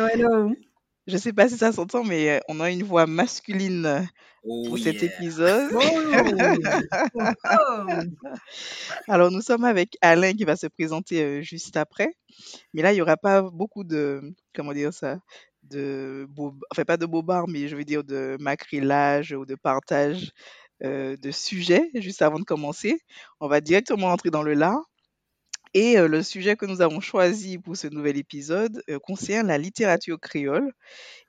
Hello, hello Je sais pas si ça s'entend, mais euh, on a une voix masculine Oh pour cet yeah. épisode. Oh. Alors, nous sommes avec Alain qui va se présenter euh, juste après. Mais là, il n'y aura pas beaucoup de, comment dire ça, de beau, enfin pas de bobards, mais je veux dire de macrillage ou de partage euh, de sujets juste avant de commencer. On va directement entrer dans le lard. Et euh, le sujet que nous avons choisi pour ce nouvel épisode euh, concerne la littérature créole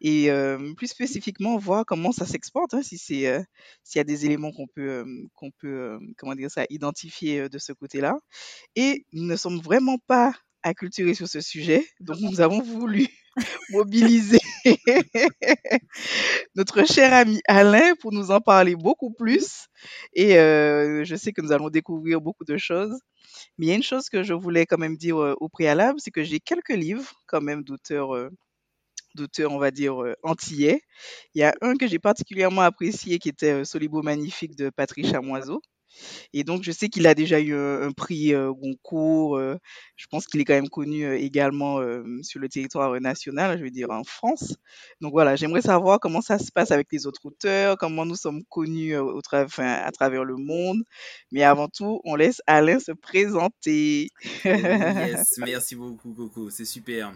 et euh, plus spécifiquement voir comment ça s'exporte, hein, si c'est s'il y a des éléments qu'on peut qu'on peut comment dire ça identifier de ce côté-là. Et nous ne sommes vraiment pas acculturés sur ce sujet, donc nous avons voulu mobiliser notre cher ami Alain pour nous en parler beaucoup plus. Et euh, je sais que nous allons découvrir beaucoup de choses. Mais il y a une chose que je voulais quand même dire euh, au préalable, c'est que j'ai quelques livres quand même d'auteurs, euh, d'auteurs, on va dire, antillais. Il y a un que j'ai particulièrement apprécié qui était Solibo Magnifique de Patrice Chamoiseau. Et donc, je sais qu'il a déjà eu un, un prix euh, Goncourt. euh, je pense qu'il est quand même connu euh, également euh, sur le territoire euh, national, je veux dire en France. Donc voilà, j'aimerais savoir comment ça se passe avec les autres auteurs, comment nous sommes connus euh, au tra- enfin, à travers le monde. Mais avant tout, on laisse Alain se présenter. Oh yes, merci beaucoup Coco, c'est super.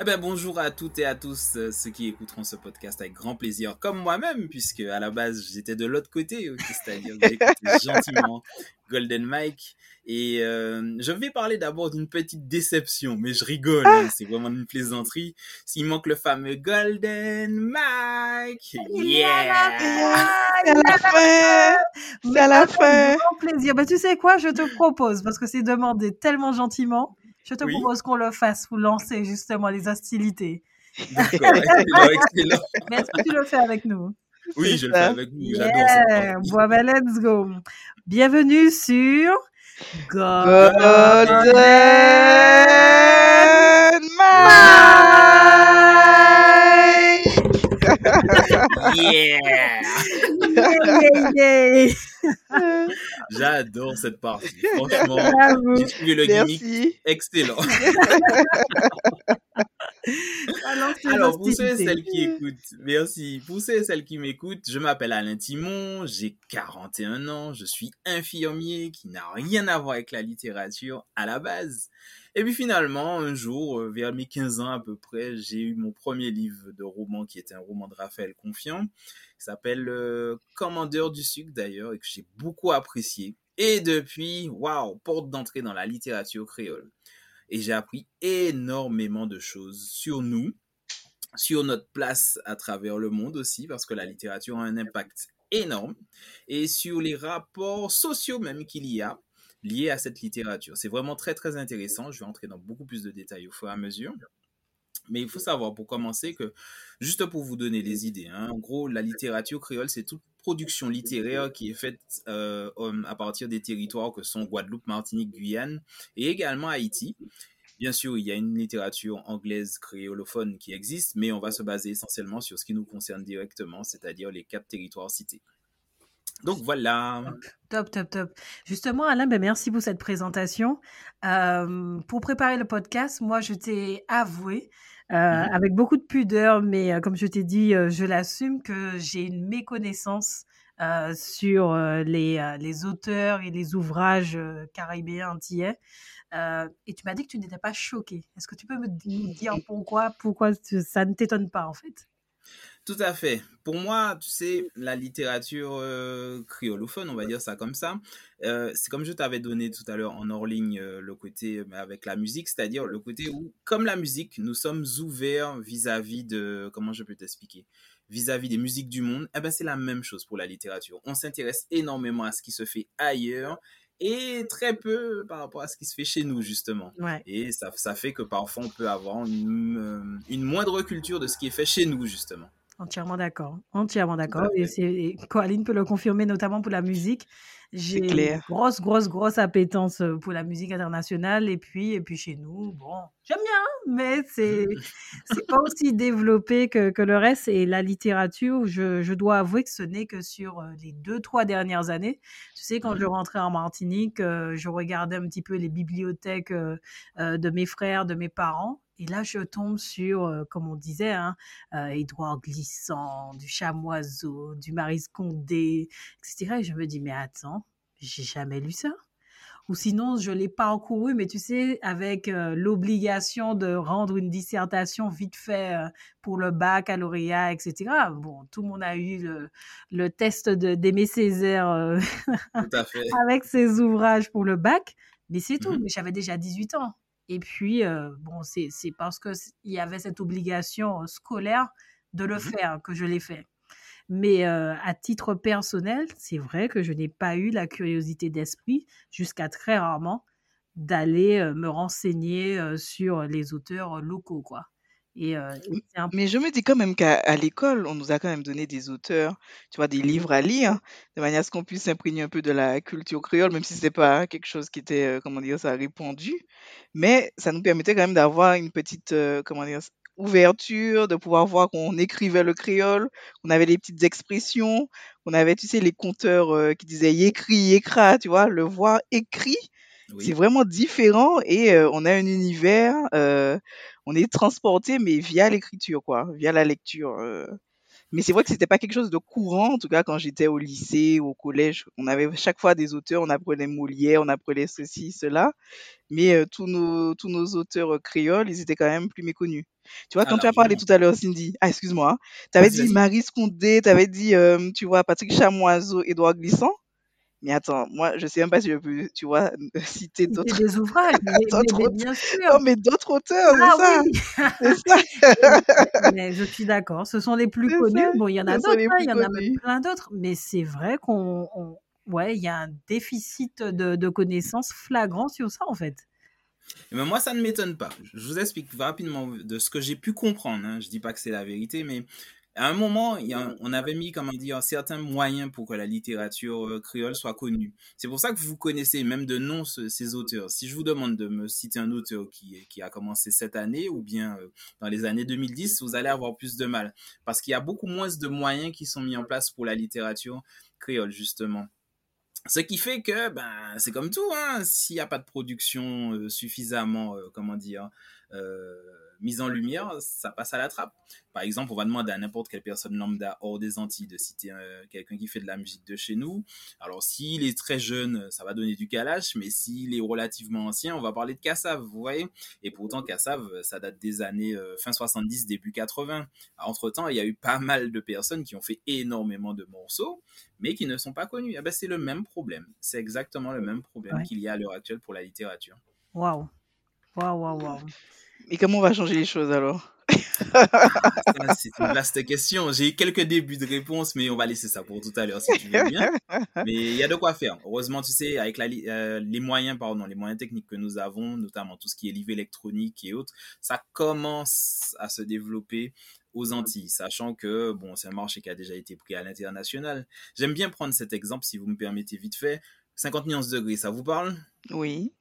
Eh ben bonjour à toutes et à tous euh, ceux qui écouteront ce podcast avec grand plaisir, comme moi-même, puisque à la base j'étais de l'autre côté, c'est-à-dire que j'écoutais gentiment Golden Mike. Et euh, je vais parler d'abord d'une petite déception, mais je rigole, hein, c'est vraiment une plaisanterie. S'il manque le fameux Golden Mike, yeah! C'est à la fin C'est à la fin grand plaisir. Bah, tu sais quoi, je te propose, parce que c'est demandé tellement gentiment, je te Oui. propose qu'on le fasse pour lancer justement les hostilités. D'accord, excellent, excellent. Mais est-ce que tu le fais avec nous Oui, je le fais avec vous, j'adore ça. Yeah, bon, ben, let's go. Bienvenue sur Golden Golden Mike Yeah! Yeah, yeah, yeah. J'adore cette partie. Franchement, Bravo. j'ai trouvé le gimmick Merci. excellent. Alors, c'est Alors, pour ceux et celles qui écoutent, merci. Pour ceux et celles qui m'écoutent, je m'appelle Alain Timon, j'ai 41 ans, je suis infirmier qui n'a rien à voir avec la littérature à la base. Et puis finalement, un jour, euh, vers mes 15 ans à peu près, j'ai eu mon premier livre de roman qui était un roman de Raphaël Confiant, qui s'appelle euh, Commandeur du sucre d'ailleurs, et que j'ai beaucoup apprécié. Et depuis, waouh, porte d'entrée dans la littérature créole. Et j'ai appris énormément de choses sur nous, sur notre place à travers le monde aussi, parce que la littérature a un impact énorme, et sur les rapports sociaux même qu'il y a liés à cette littérature. C'est vraiment très très intéressant. Je vais entrer dans beaucoup plus de détails au fur et à mesure. Mais il faut savoir pour commencer que, juste pour vous donner les idées, hein, en gros, la littérature créole, c'est toute production littéraire qui est faite euh, um, à partir des territoires que sont Guadeloupe, Martinique, Guyane et également Haïti. Bien sûr, il y a une littérature anglaise créolophone qui existe, mais on va se baser essentiellement sur ce qui nous concerne directement, c'est-à-dire les quatre territoires cités. Donc voilà. Top, top, top. Justement, Alain, ben merci pour cette présentation. Euh, pour préparer le podcast, moi, je t'ai avoué, euh, Mhm. avec beaucoup de pudeur, mais euh, comme je t'ai dit, je l'assume que j'ai une méconnaissance sur les, les auteurs et les ouvrages caribéens antillais. Et tu m'as dit que tu n'étais pas choqué. Est-ce que tu peux me dire pourquoi, pourquoi tu- ça ne t'étonne pas en fait? Tout à fait. Pour moi, tu sais, la littérature euh, créolophone, on va dire ça comme ça, euh, c'est comme je t'avais donné tout à l'heure en hors ligne euh, le côté euh, avec la musique, c'est-à-dire le côté où, comme la musique, nous sommes ouverts vis-à-vis de, comment je peux t'expliquer, vis-à-vis des musiques du monde, eh ben c'est la même chose pour la littérature. On s'intéresse énormément à ce qui se fait ailleurs et très peu par rapport à ce qui se fait chez nous, justement. Ouais. Et ça, ça fait que parfois on peut avoir une, une moindre culture de ce qui est fait chez nous, justement. Entièrement d'accord. Entièrement d'accord. à Et et Coraline peut le confirmer, notamment pour la musique. J'ai une grosse, grosse, grosse appétence euh, pour la musique internationale. Et puis, et puis chez nous, bon, j'aime bien, mais c'est c'est pas aussi développé que, que le reste. Et la littérature, je, je dois avouer que ce n'est que sur euh, les deux, trois dernières années. Tu sais, quand je Mhm. rentrais en Martinique, euh, je regardais un petit peu les bibliothèques de mes frères, de mes parents. Et là, je tombe sur, euh, comme on disait, hein, euh, Édouard Glissant, du Chamoiseau, du Marie Condé, etc. Et je me dis, mais attends, j'ai jamais lu ça. Ou sinon, je l'ai parcouru, mais tu sais, avec euh, l'obligation de rendre une dissertation vite fait euh, pour le baccalauréat, etc. Bon, tout le monde a eu le, le test d'Aimé Césaire à avec ses ouvrages pour le bac, mais c'est tout. Mhm. Mais j'avais déjà 18 ans. Et puis, euh, bon, c'est parce qu'il y avait cette obligation euh, scolaire de le Mhm. faire que je l'ai fait. Mais euh, à titre personnel, c'est vrai que je n'ai pas eu la curiosité d'esprit, jusqu'à très rarement, d'aller me renseigner sur les auteurs locaux, quoi. Et euh, et c'est un Mais je me dis quand même qu'à l'école, on nous a quand même donné des auteurs, tu vois, des livres à lire, de manière à ce qu'on puisse s'imprégner un peu de la culture créole, même si c'était pas quelque chose qui était, euh, comment dire ça, répandu. Mais ça nous permettait quand même d'avoir une petite, euh, comment dire, ouverture, de pouvoir voir qu'on écrivait le créole, qu'on avait les petites expressions, qu'on avait, tu sais, les conteurs euh, qui disaient écrit, écra, tu vois, le voir écrit, c'est vraiment différent et euh, on a un univers, euh, on est transporté, mais via l'écriture, quoi, via la lecture. euh. Mais c'est vrai que c'était pas quelque chose de courant, en tout cas quand j'étais au lycée ou au collège. On avait chaque fois des auteurs, on apprenait Molière, on apprenait ceci, cela. Mais euh, tous nos tous nos auteurs euh, créoles, ils étaient quand même plus méconnus. Tu vois, quand tu as parlé tout à l'heure, Cindy, ah excuse-moi, tu avais dit. Marie Scondé, tu avais dit, euh, tu vois, Patrick Chamoiseau, Édouard Glissant. Mais attends, moi, je sais même pas si je peux, tu vois, citer d'autres des ouvrages, mais, mais- d'autres mais auteurs. bien Non, mais d'autres auteurs, Ah c'est ça, oui, c'est ça, mais je suis d'accord. Ce sont les plus c'est connus. ça. Bon, il y en a d'autres, hein, il y en a même plein d'autres, mais c'est vrai qu'on, on- ouais, il y a un déficit de, de connaissances flagrant sur ça, en fait. Mais moi, ça ne m'étonne pas. Je vous explique rapidement de ce que j'ai pu comprendre. Hein. Je dis pas que c'est la vérité, mais à un moment, il y a, on avait mis, comment dire, certains moyens pour que la littérature euh, créole soit connue. C'est pour ça que vous connaissez même de nom ce- ces auteurs. Si je vous demande de me citer un auteur qui, qui a commencé cette année ou bien euh, dans les années 2010, vous allez avoir plus de mal. Parce qu'il y a beaucoup moins de moyens qui sont mis en place pour la littérature créole, justement. Ce qui fait que, ben, c'est comme tout, hein, s'il n'y a pas de production euh, suffisamment, euh, comment dire, euh, mise en lumière, ça passe à la trappe. Par exemple, on va demander à n'importe quelle personne lambda hors des Antilles de citer euh, quelqu'un qui fait de la musique de chez nous. Alors, s'il est très jeune, ça va donner du calache, mais s'il est relativement ancien, on va parler de Cassav, vous voyez. Et pourtant, Cassav, ça date des années euh, fin 70, début 80. Entre-temps, il y a eu pas mal de personnes qui ont fait énormément de morceaux, mais qui ne sont pas connus. Eh ben, c'est le même problème. C'est exactement le même problème Ouais. qu'il y a à l'heure actuelle pour la littérature. Waouh, waouh, waouh, waouh. Mais comment on va changer les choses alors? Ça, c'est une vaste question. J'ai eu quelques débuts de réponse, mais on va laisser ça pour tout à l'heure si tu veux bien. Mais il y a de quoi faire. Heureusement, tu sais, avec la, euh, les moyens, pardon, les moyens techniques que nous avons, notamment tout ce qui est livre électronique et autres, ça commence à se développer aux Antilles, sachant que bon, c'est un marché qui a déjà été pris à l'international. J'aime bien prendre cet exemple, si vous me permettez vite fait. 50 nuances degrés, ça vous parle? Oui.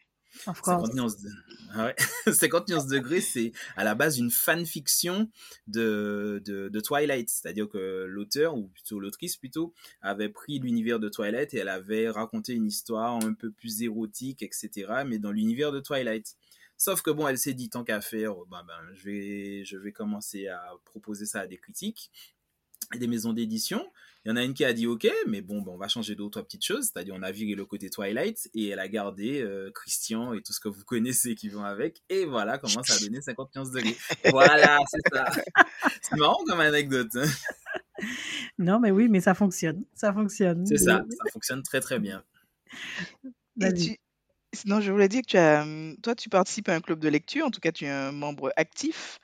Of 50 course. nuances, de... ah ouais. 50 nuances degrés, c'est à la base une fanfiction de, de, de Twilight. C'est-à-dire que l'auteur, ou plutôt l'autrice plutôt, avait pris l'univers de Twilight et elle avait raconté une histoire un peu plus érotique, etc., mais dans l'univers de Twilight. Sauf que bon, elle s'est dit, tant qu'à faire, ben, ben, je, vais, je vais commencer à proposer ça à des critiques des maisons d'édition. Il y en a une qui a dit OK, mais bon, ben, on va changer deux ou trois petites choses. C'est-à-dire, on a viré le côté Twilight et elle a gardé euh, Christian et tout ce que vous connaissez qui vont avec. Et voilà comment ça a donné 51 degrés. Voilà, c'est ça. C'est marrant comme anecdote. hein. Non, mais oui, mais ça fonctionne. Ça fonctionne. C'est ça, ça fonctionne très très bien. Et tu, Sinon, je voulais dire que tu as, hum, toi, tu participes à un club de lecture, en tout cas, tu es un membre actif.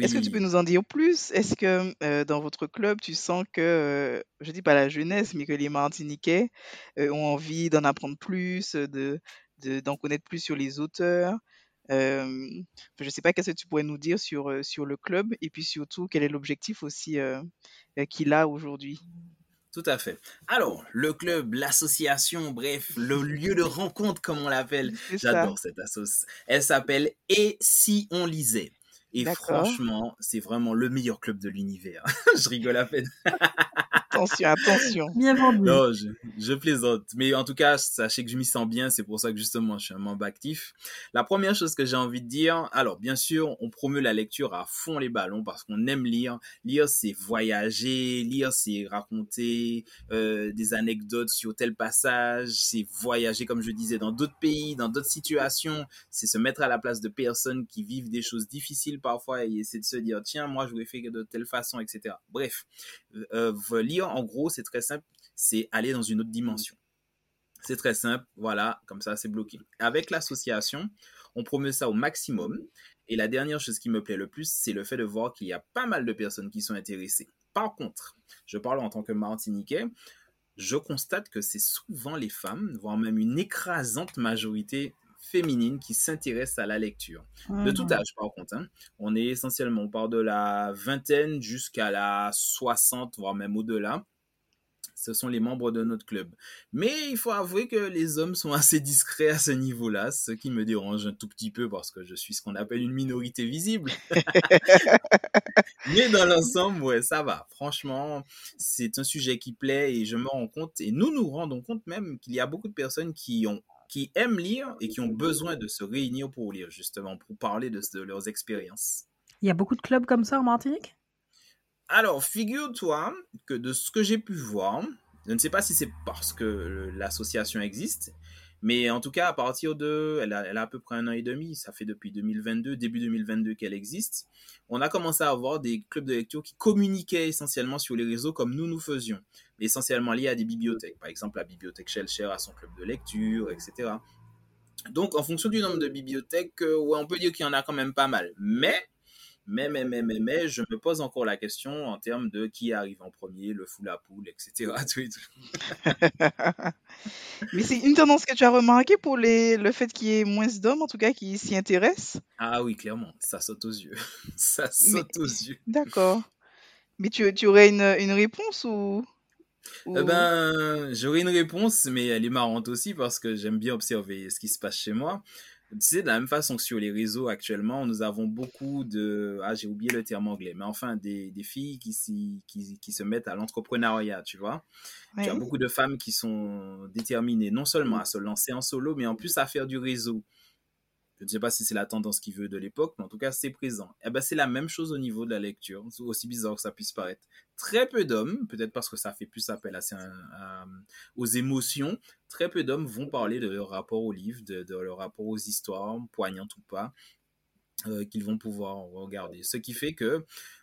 Est-ce que tu peux nous en dire plus? Est-ce que euh, dans votre club, tu sens que, euh, je dis pas la jeunesse, mais que les Martiniquais euh, ont envie d'en apprendre plus, de, de- d'en connaître plus sur les auteurs? Euh, je sais pas, qu'est-ce que tu pourrais nous dire sur, euh, sur le club? Et puis surtout, quel est l'objectif aussi qu'il a aujourd'hui? Tout à fait. Alors, le club, l'association, bref, le lieu de rencontre, comme on l'appelle, j'adore cette assoce. Elle s'appelle Et si on lisait? Et franchement, c'est vraiment le meilleur club de l'univers. Je rigole à peine. Attention, attention. Bien vendu. Non, je, je plaisante. Mais en tout cas, sachez que je m'y sens bien. C'est pour ça que justement, je suis un membre actif. La première chose que j'ai envie de dire, alors bien sûr, on promeut la lecture à fond les ballons parce qu'on aime lire. Lire, c'est voyager. Lire, c'est raconter euh, des anecdotes sur tel passage. C'est voyager, comme je disais, dans d'autres pays, dans d'autres situations. C'est se mettre à la place de personnes qui vivent des choses difficiles parfois et essayer de se dire, tiens, moi, je voudrais faire de telle façon, etc. Bref, euh, lire, en gros, c'est très simple, c'est aller dans une autre dimension. C'est très simple, voilà, comme ça, c'est bloqué. Avec l'association, on promeut ça au maximum. Et la dernière chose qui me plaît le plus, c'est le fait de voir qu'il y a pas mal de personnes qui sont intéressées. Par contre, je parle en tant que Martiniquais, je constate que c'est souvent les femmes, voire même une écrasante majorité féminine qui s'intéressent à la lecture. De tout Mhm. âge, par contre. hein. On est essentiellement, on part de la vingtaine jusqu'à la 60, voire même au-delà. Ce sont les membres de notre club. Mais il faut avouer que les hommes sont assez discrets à ce niveau-là, ce qui me dérange un tout petit peu parce que je suis ce qu'on appelle une minorité visible. Mais dans l'ensemble, ouais, ça va. Franchement, c'est un sujet qui plaît et je me rends compte, et nous nous rendons compte même qu'il y a beaucoup de personnes qui ont qui aiment lire et qui ont besoin de se réunir pour lire, justement, pour parler de, de leurs expériences. Il y a beaucoup de clubs comme ça en Martinique? Alors, figure-toi que de ce que j'ai pu voir, je ne sais pas si c'est parce que l'association existe, mais en tout cas, à partir de. Elle a, à peu près un an et demi, ça fait depuis 2022, début 2022 qu'elle existe. On a commencé à avoir des clubs de lecture qui communiquaient essentiellement sur les réseaux comme nous nous faisions, essentiellement liés à des bibliothèques. Par exemple, la bibliothèque Shellshare a son club de lecture, etc. Donc, en fonction du nombre de bibliothèques, euh, on peut dire qu'il y en a quand même pas mal. Mais mais, mais, mais, mais, mais, je me pose encore la question en termes de qui arrive en premier, le fou, la poule, etc. Mais c'est une tendance que tu as remarqué pour les, le fait qu'il y ait moins d'hommes, en tout cas, qui s'y intéressent? Ah oui, clairement, ça saute aux yeux. ça Mais, saute aux yeux. d'accord. Mais tu, tu aurais une, une réponse ou, Eh ben, j'aurais une réponse, mais elle est marrante aussi parce que j'aime bien observer ce qui se passe chez moi. Tu sais, de la même façon que sur les réseaux actuellement, nous avons beaucoup de... Ah, j'ai oublié le terme anglais, mais enfin, des, des filles qui, qui, qui se mettent à l'entrepreneuriat, tu vois. Tu as beaucoup de femmes qui sont déterminées non seulement à se lancer en solo, mais en plus à faire du réseau. Je ne sais pas si c'est la tendance qui veut de l'époque, mais en tout cas, c'est présent. Et ben, c'est la même chose au niveau de la lecture, aussi bizarre que ça puisse paraître. Très peu d'hommes, peut-être parce que ça fait plus appel à, à- aux émotions, très peu d'hommes vont parler de leur rapport au livre, de, leur rapport aux histoires, poignantes ou pas, euh, qu'ils vont pouvoir regarder. Ce qui fait que euh,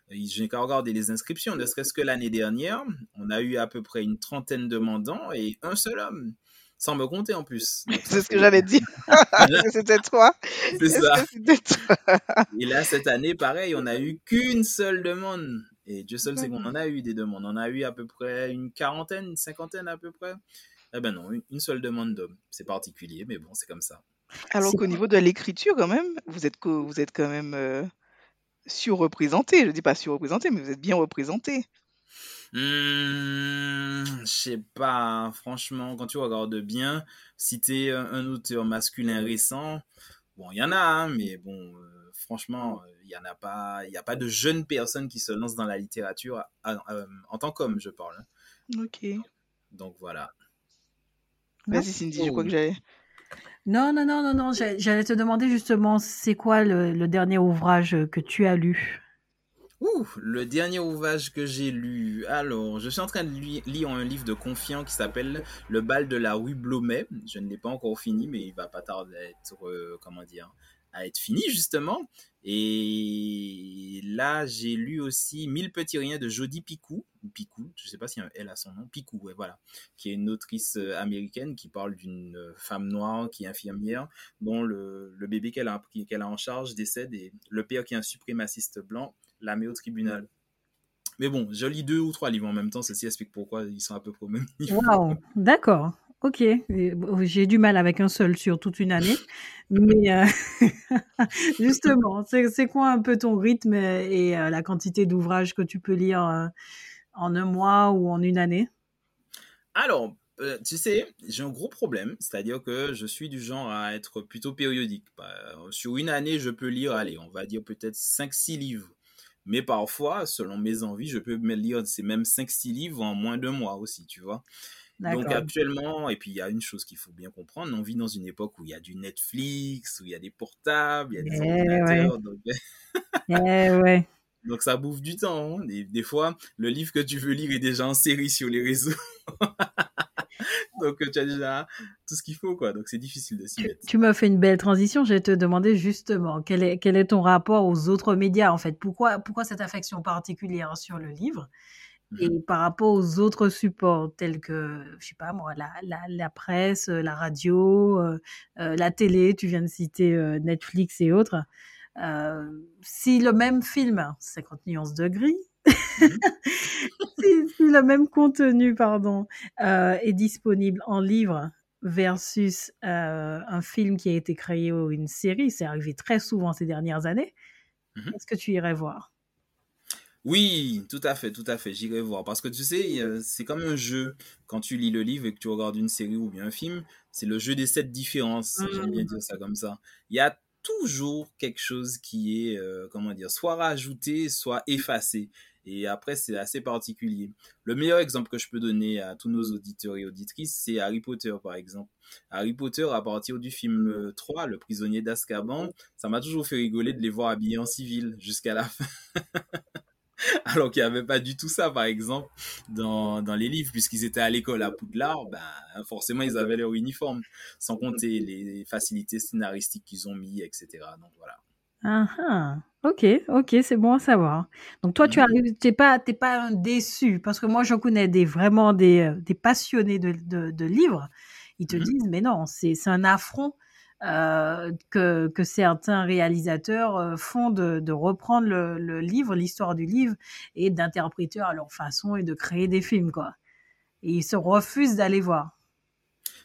je n'ai qu'à regarder les inscriptions, ne serait-ce que l'année dernière, on a eu à peu près une trentaine de mandants et un seul homme, sans me compter en plus. C'est ce que fait... j'allais dire. Est-ce que c'était toi? C'est ça. toi? Et là, cette année, pareil, on a eu qu'une seule demande. Et Dieu seul sait qu'on D'accord. en a eu des demandes. On a eu à peu près une quarantaine, une cinquantaine à peu près. Eh ben non, une- seule demande d'homme. C'est particulier, mais bon, c'est comme ça. Alors qu'au niveau de l'écriture, quand même, vous êtes, co- vous êtes quand même euh, surreprésenté. Je dis pas surreprésenté, mais vous êtes bien représenté. Hmm, je sais pas, franchement, quand tu regardes bien, si t'es un, un auteur masculin récent, bon, il y en a, hein, mais bon, euh, franchement, il y en a pas, il y a pas de jeunes personnes qui se lancent dans la littérature à- à- euh, en tant qu'homme, je parle. hein. Ok. Donc voilà. Non Vas-y, Cindy, je crois que j'allais. Non, non, non, non, J'allais te demander justement, c'est quoi le, le dernier ouvrage que tu as lu? Ouh, le dernier ouvrage que j'ai lu. Alors, je suis en train de lire un livre de Confiant qui s'appelle Le bal de la rue Blomet. Je ne l'ai pas encore fini, mais il va pas tarder à être, euh, à être fini justement. Et là, j'ai lu aussi Mille petits riens de Jodie Picou, Picou, je sais pas si un L a son nom, Picou, voilà, qui est une autrice euh, américaine qui parle d'une euh, femme noire qui est infirmière, dont le, le bébé qu'elle a, qu'elle a en charge décède et le père qui est un suprémaciste blanc la met au tribunal. Mais bon, je lis deux ou trois livres en même temps, ceci explique pourquoi ils sont à peu près au même niveau. Waouh, d'accord. Ok, j'ai du mal avec un seul sur toute une année, mais euh, justement, c'est quoi un peu ton rythme et, euh, la quantité d'ouvrages que tu peux lire euh, en un mois ou en une année? Alors, tu sais, j'ai un gros problème, c'est-à-dire que je suis du genre à être plutôt périodique. Bah, sur une année, je peux lire, allez, on va dire peut-être 5-6 livres. Mais parfois, selon mes envies, je peux me lire ces mêmes 5-6 livres en moins d'un mois aussi, tu vois. Donc actuellement, et puis il y a une chose qu'il faut bien comprendre, on vit dans une époque où il y a du Netflix, où il y a des portables, il y a des eh ordinateurs. Donc... Eh ouais. Donc... ça bouffe du temps. Hein. Des, fois, le livre que tu veux lire est déjà en série sur les réseaux. donc tu as déjà tout ce qu'il faut, quoi. Donc c'est difficile de s'y mettre. Tu m'as fait une belle transition. Je vais te demander justement quel est, quel est ton rapport aux autres médias, en fait? Pourquoi, pourquoi cette affection particulière sur le livre? Et mmh par rapport aux autres supports tels que, je sais pas moi, la, la, la presse, euh, la radio, euh, euh, la télé, tu viens de citer Netflix et autres, si le même film, 50 nuances de gris, mmh si, le même contenu, pardon, est disponible en livre versus un film qui a été créé ou une série, c'est arrivé très souvent ces dernières années, mmh est-ce que tu irais voir? Oui, tout à fait, tout à fait. J'irai voir. Parce que tu sais, c'est comme un jeu. Quand tu lis le livre et que tu regardes une série ou bien un film, c'est le jeu des sept différences. J'aime bien mmh. dire ça comme ça. Il y a toujours quelque chose qui est, euh, comment dire, soit rajouté, soit effacé. Et après, c'est assez particulier. Le meilleur exemple que je peux donner à tous nos auditeurs et auditrices, c'est Harry Potter, par exemple. Harry Potter, à partir du film 3, Le prisonnier d'Azkaban, ça m'a toujours fait rigoler de les voir habillés en civil jusqu'à la fin. alors qu'il n'y avait pas du tout ça, par exemple, dans, dans les livres, puisqu'ils étaient à l'école à Poudlard, ben, forcément, ils avaient leur uniforme, sans compter les facilités scénaristiques qu'ils ont mis, etc. Donc voilà. Ah, ah. ok, ok, c'est bon à savoir. Donc toi, tu arrives, t'es pas, t'es pas un déçu, parce que moi, je connais des vraiment des, euh, des passionnés de, de, de livres. Ils te mmh disent, mais non, c'est un affront euh, que, que, certains réalisateurs euh, font de, de reprendre le, le livre, l'histoire du livre, et d'interpréter à leur façon et de créer des films, quoi. Et ils se refusent d'aller voir.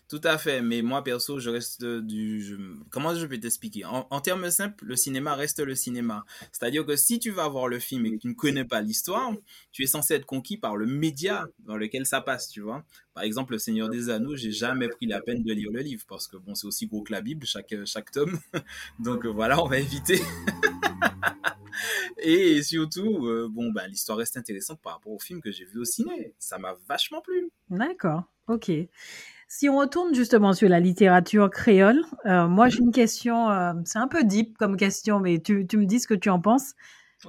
Tout à fait, mais moi perso, je reste du. Comment je peux t'expliquer? En, termes simples, le cinéma reste le cinéma. C'est-à-dire que si tu vas voir le film et que tu ne connais pas l'histoire, tu es censé être conquis par le média dans lequel ça passe, tu vois. Par exemple, Le Seigneur des Anneaux, j'ai jamais pris la peine de lire le livre parce que bon, c'est aussi gros que la Bible, chaque, chaque tome. Donc voilà, on va éviter. et surtout, euh, bon, ben, l'histoire reste intéressante par rapport au film que j'ai vu au ciné. Ça m'a vachement plu. D'accord, ok. Si on retourne justement sur la littérature créole, euh, moi j'ai une question, euh, c'est un peu deep comme question, mais tu, tu, me dis ce que tu en penses.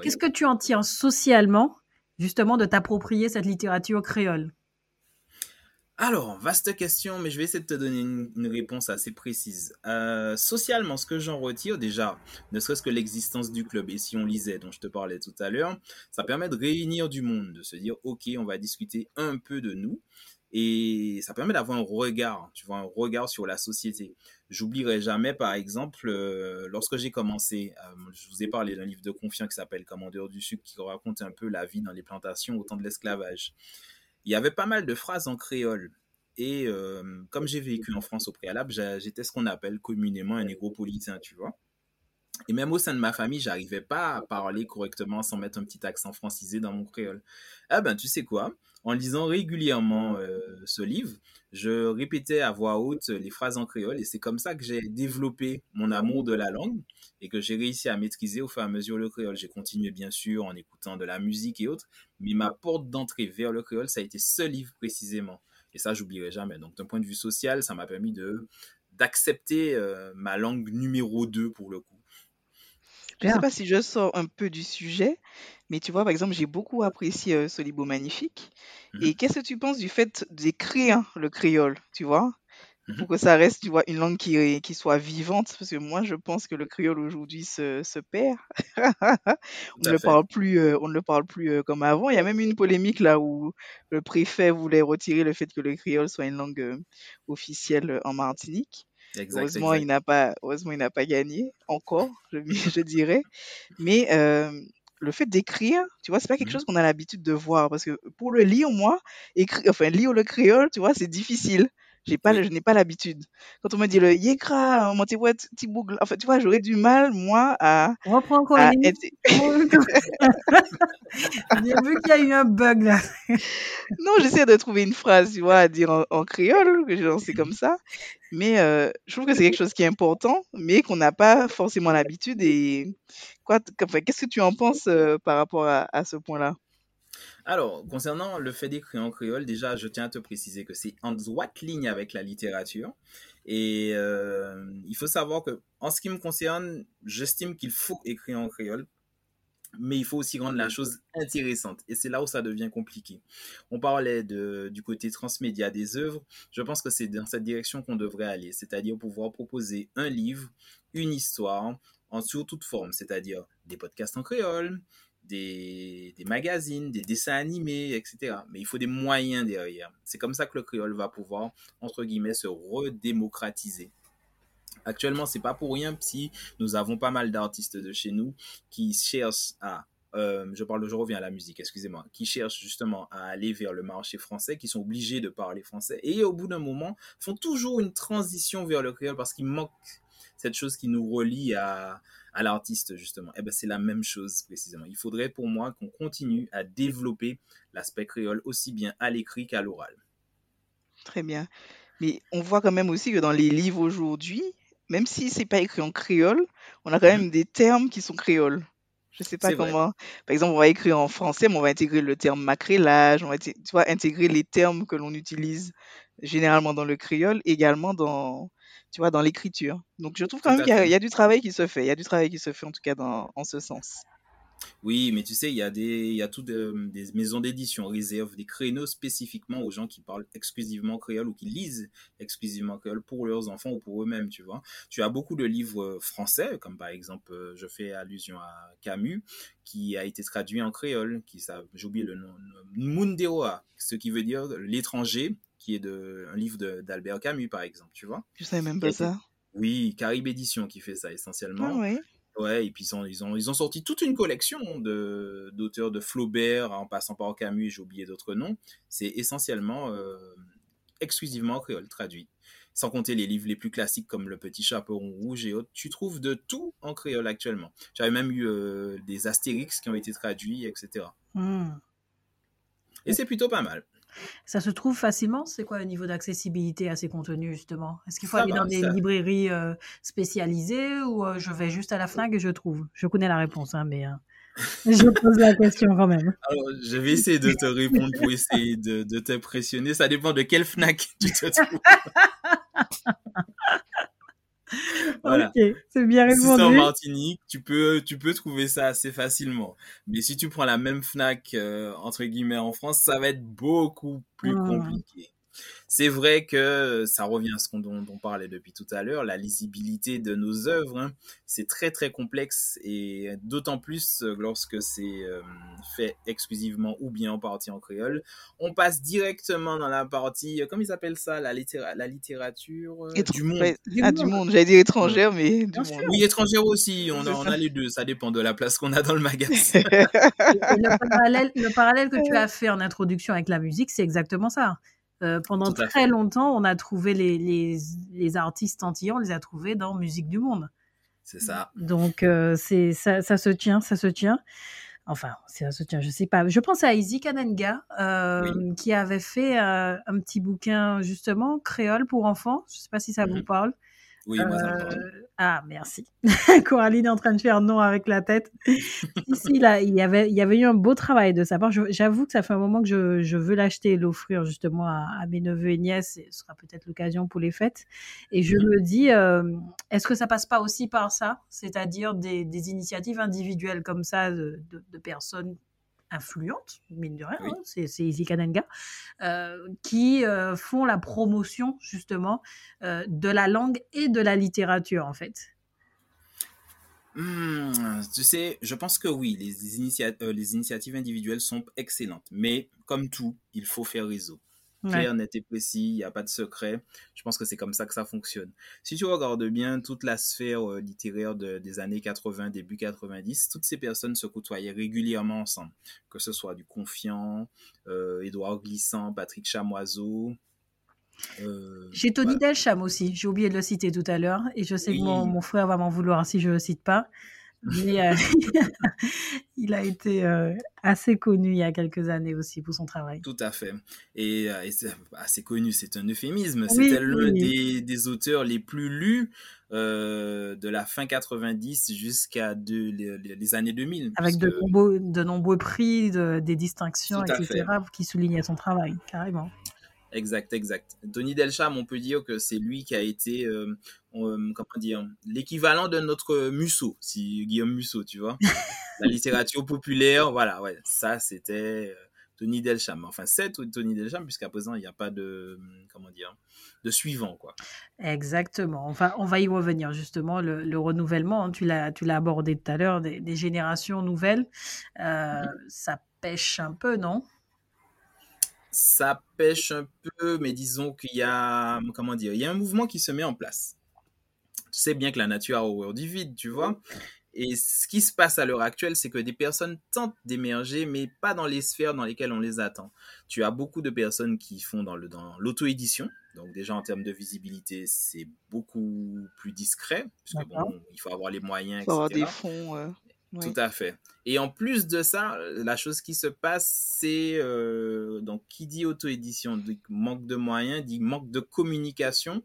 Qu'est-ce que tu en tires socialement, justement, de t'approprier cette littérature créole? Alors, vaste question, mais je vais essayer de te donner une, réponse assez précise. Euh, socialement, ce que j'en retire, déjà, ne serait-ce que l'existence du club, et si on lisait, dont je te parlais tout à l'heure, ça permet de réunir du monde, de se dire, ok, on va discuter un peu de nous, et ça permet d'avoir un regard, tu vois, un regard sur la société. J'oublierai jamais, par exemple, euh, lorsque j'ai commencé, euh, je vous ai parlé d'un livre de confiance qui s'appelle Commandeur du sucre, qui raconte un peu la vie dans les plantations au temps de l'esclavage. Il y avait pas mal de phrases en créole. Et euh, comme j'ai vécu en France au préalable, j'étais ce qu'on appelle communément un négropolitain, tu vois. Et même au sein de ma famille, j'arrivais pas à parler correctement sans mettre un petit accent francisé dans mon créole. Ah ben, tu sais quoi? En lisant régulièrement euh, ce livre, je répétais à voix haute les phrases en créole et c'est comme ça que j'ai développé mon amour de la langue et que j'ai réussi à maîtriser au fur et à mesure le créole. J'ai continué bien sûr en écoutant de la musique et autres, mais ma porte d'entrée vers le créole, ça a été ce livre précisément. Et ça, j'oublierai jamais. Donc, d'un point de vue social, ça m'a permis de d'accepter euh, ma langue numéro 2 pour le coup. Je ne sais pas si je sors un peu du sujet, mais tu vois, par exemple, j'ai beaucoup apprécié euh, Solibo Magnifique. Mmh Et qu'est-ce que tu penses du fait d'écrire le créole, tu vois? pour que ça reste, tu vois, une langue qui, qui soit vivante, parce que moi, je pense que le créole aujourd'hui se, se perd. on, ne le parle plus, euh, on ne le parle plus euh, comme avant. Il y a même une polémique là où le préfet voulait retirer le fait que le créole soit une langue euh, officielle en Martinique. Heureusement, il n'a pas, heureusement, il n'a pas gagné encore, je, je dirais. Mais le fait d'écrire, tu vois, c'est pas quelque mmh chose qu'on a l'habitude de voir parce que pour le lire, moi, écrire, enfin lire le créole, tu vois, c'est difficile. J'ai pas, je n'ai pas l'habitude. Quand on me dit le yekra, mon petit en fait, tu vois, j'aurais du mal, moi, à. Reprends encore à J'ai vu qu'il y a eu un bug là. non, j'essaie de trouver une phrase, tu vois, à dire en, créole, que j'ai lancé comme ça. Mais euh, je trouve que c'est quelque chose qui est important, mais qu'on n'a pas forcément l'habitude. Et quoi, qu'est-ce que tu en penses euh, par rapport à, à ce point-là? Alors, concernant le fait d'écrire en créole, déjà, je tiens à te préciser que c'est en droite ligne avec la littérature. Et euh, il faut savoir que, en ce qui me concerne, j'estime qu'il faut écrire en créole, mais il faut aussi rendre la chose intéressante. Et c'est là où ça devient compliqué. On parlait du côté transmédia des œuvres. Je pense que c'est dans cette direction qu'on devrait aller, c'est-à-dire pouvoir proposer un livre, une histoire, en sur toute forme, c'est-à-dire des podcasts en créole, des, magazines, des dessins animés, etc. Mais il faut des moyens derrière. C'est comme ça que le créole va pouvoir, entre guillemets, se redémocratiser. Actuellement, c'est pas pour rien si nous avons pas mal d'artistes de chez nous qui cherchent à euh, je parle, je reviens à la musique, excusez-moi, qui cherchent justement à aller vers le marché français, qui sont obligés de parler français, et au bout d'un moment, font toujours une transition vers le créole parce qu'il manque cette chose qui nous relie à, à l'artiste, justement. Eh ben, c'est la même chose, précisément. Il faudrait pour moi qu'on continue à développer l'aspect créole aussi bien à l'écrit qu'à l'oral. Très bien. Mais on voit quand même aussi que dans les livres aujourd'hui, même si c'est pas écrit en créole, on a quand même des termes qui sont créoles. Je sais pas comment. Par exemple, on va écrire en français, mais on va intégrer le terme macrélage, on va tu vois, intégrer les termes que l'on utilise généralement dans le créole, également dans, tu vois, dans l'écriture. Donc je trouve quand même qu'il y, a du travail qui se fait. Il y a du travail qui se fait en tout cas dans, en ce sens. Oui, mais tu sais, il y a des, il y a toutes des maisons d'édition réservent des créneaux spécifiquement aux gens qui parlent exclusivement créole ou qui lisent exclusivement créole pour leurs enfants ou pour eux-mêmes, tu vois. Tu as beaucoup de livres français, comme par exemple, euh, je fais allusion à Camus, qui a été traduit en créole, qui ça, oublié le nom, Munderoa, ce qui veut dire l'étranger, qui est de, un livre d'Albert Camus, par exemple, tu vois. Je savais même pas ça. Oui, Caribe Édition qui fait ça essentiellement. Ah, oui. Ouais, et puis ils ont, ils ont, ils ont sorti toute une collection de, d'auteurs de Flaubert, en passant par Camus, et j'ai oublié d'autres noms. C'est essentiellement, euh, exclusivement créole traduit. Sans compter les livres les plus classiques comme Le Petit Chaperon Rouge et autres. Tu trouves de tout en créole actuellement. J'avais même eu euh, des Astérix qui ont été traduits, etc. Hmm. Et c'est plutôt pas mal. Ça se trouve facilement? C'est quoi le niveau d'accessibilité à ces contenus, justement? Est-ce qu'il faut aller dans des librairies euh, spécialisées ou euh, je vais juste à la FNAC et je trouve? Je connais la réponse, hein, mais euh, je pose la question quand même. Alors, je vais essayer de te répondre pour essayer de, de t'impressionner. Ça dépend de quelle FNAC tu te trouves. voilà. Ok, c'est bien répondu. Si c'est en Martinique, tu peux, tu peux trouver ça assez facilement. Mais si tu prends la même Fnac, euh, entre guillemets, en France, ça va être beaucoup plus ah. compliqué. C'est vrai que ça revient à ce qu'on dont, on parlait depuis tout à l'heure, la lisibilité de nos œuvres, hein. c'est très très complexe et d'autant plus lorsque c'est euh, fait exclusivement ou bien en partie en créole. On passe directement dans la partie, comment ils appellent ça, la, la littérature euh, du monde. ah, du monde, j'allais dire étrangère, mais du monde. Oui, étrangère aussi, on a, on a, les deux, ça dépend de la place qu'on a dans le magasin. le, parallèle, le parallèle que tu as fait en introduction avec la musique, c'est exactement ça. Euh, pendant très longtemps, on a trouvé les, les, les artistes antillais, on les a trouvés dans Musique du Monde. C'est ça. Donc, euh, c'est ça, ça, se tient, ça se tient. Enfin, ça se tient, je sais pas. Je pense à Izzy Kanenga, euh, qui avait fait un petit bouquin, justement, créole pour enfants. Je sais pas si ça vous mmh parle. Oui, moi, ça Ah, merci. Coraline est en train de faire non avec la tête. là, il y, avait, eu un beau travail de sa part. J'avoue que ça fait un moment que je, veux l'acheter et l'offrir justement à, mes neveux et nièces. Et ce sera peut-être l'occasion pour les fêtes. Et je me dis, est-ce que ça passe pas aussi par ça C'est-à-dire des, initiatives individuelles comme ça de, personnes influentes, mine de rien, hein, c'est Izzy Kananga, qui font la promotion justement de la langue et de la littérature en fait. Hmm, tu sais, je pense que oui, les, les initiatives individuelles sont excellentes, mais comme tout, il faut faire réseau clair, net et précis, il n'y a pas de secret. Je pense que c'est comme ça que ça fonctionne. Si tu regardes bien toute la sphère euh, littéraire des années 80, début 90, toutes ces personnes se côtoyaient régulièrement ensemble. Que ce soit du Confiant, euh, Édouard Glissant, Patrick Chamoiseau. Euh, j'ai Tony Delcham aussi, j'ai oublié de le citer tout à l'heure, et je sais que mon, mon, frère va m'en vouloir si je ne le cite pas. Mais euh, il a été euh, assez connu il y a quelques années aussi pour son travail. Tout à fait. Et, euh, assez connu, c'est un euphémisme. C'était l'un des, des, auteurs les plus lus de la fin 90 jusqu'à les, les, années 2000. Avec de, nombreux, de nombreux prix, des distinctions, etc., qui soulignaient son travail, carrément. Exact, exact. Tony Delcham, on peut dire que c'est lui qui a été, euh, euh, comment dire, l'équivalent de notre Musso, si Guillaume Musso, tu vois. La littérature populaire, voilà, ouais, ça c'était euh, Tony Delcham. Enfin, c'est Tony Delcham, puisqu'à présent, il n'y a pas de, comment dire, de suivant, quoi. Exactement. Enfin, on va y revenir, justement, le, renouvellement, hein, tu l'as abordé tout à l'heure, des, générations nouvelles, ça pêche un peu, non? Ça pêche un peu, mais disons qu'il y a, comment dire, il y a un mouvement qui se met en place. Tu sais bien que la nature a horreur du vide, tu vois. Et ce qui se passe à l'heure actuelle, c'est que des personnes tentent d'émerger, mais pas dans les sphères dans lesquelles on les attend. Tu as beaucoup de personnes qui font dans l'auto-édition. Donc déjà en termes de visibilité, c'est beaucoup plus discret, puisque bon, il faut avoir les moyens, il faut avoir des fonds. Tout à fait. Et en plus de ça, la chose qui se passe, c'est euh, donc qui dit auto-édition, dit manque de moyens, dit manque de communication.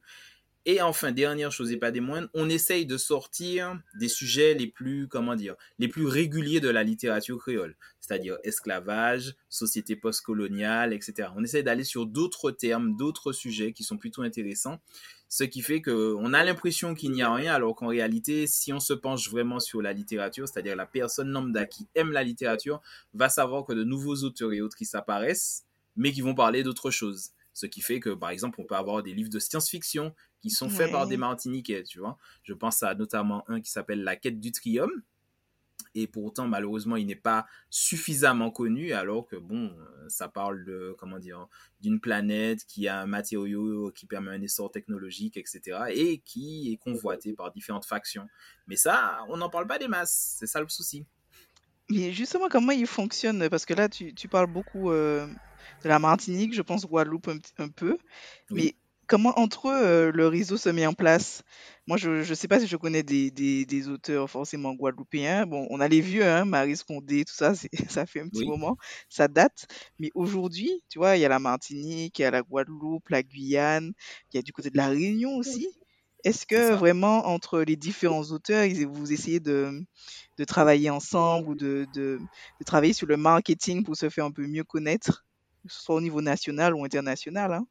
Et enfin, dernière chose et pas des moindres, on essaye de sortir des sujets les plus, comment dire, les plus réguliers de la littérature créole, c'est-à-dire esclavage, société postcoloniale, etc. On essaye d'aller sur d'autres termes, d'autres sujets qui sont plutôt intéressants ce qui fait qu'on a l'impression qu'il n'y a rien, alors qu'en réalité, si on se penche vraiment sur la littérature, c'est-à-dire la personne lambda qui aime la littérature, va savoir que de nouveaux auteurs et autres qui s'apparaissent, mais qui vont parler d'autre chose. Ce qui fait que, par exemple, on peut avoir des livres de science-fiction qui sont faits par des Martiniquais, tu vois. Je pense à notamment un qui s'appelle La quête du trium, et pourtant malheureusement il n'est pas suffisamment connu alors que bon euh, ça parle de comment dire d'une planète qui a un matériau qui permet un essor technologique etc et qui est convoité par différentes factions. Mais ça on n'en parle pas des masses c'est ça le souci. Mais justement comment il fonctionne parce que là tu, tu parles beaucoup euh, de la Martinique je pense Guadeloupe un, un peu. Mais comment entre eux euh, le réseau se met en place? Moi, je ne sais pas si je connais des, des, auteurs forcément guadeloupéens. Bon, on a les vieux, hein, Marie Scondé, tout ça, ça fait un petit moment, ça date. Mais aujourd'hui, tu vois, il y a la Martinique, il y a la Guadeloupe, la Guyane, il y a du côté de la Réunion aussi. Est-ce que vraiment, entre les différents auteurs, vous essayez de, de travailler ensemble ou de, de, de, travailler sur le marketing pour se faire un peu mieux connaître, soit au niveau national ou international hein?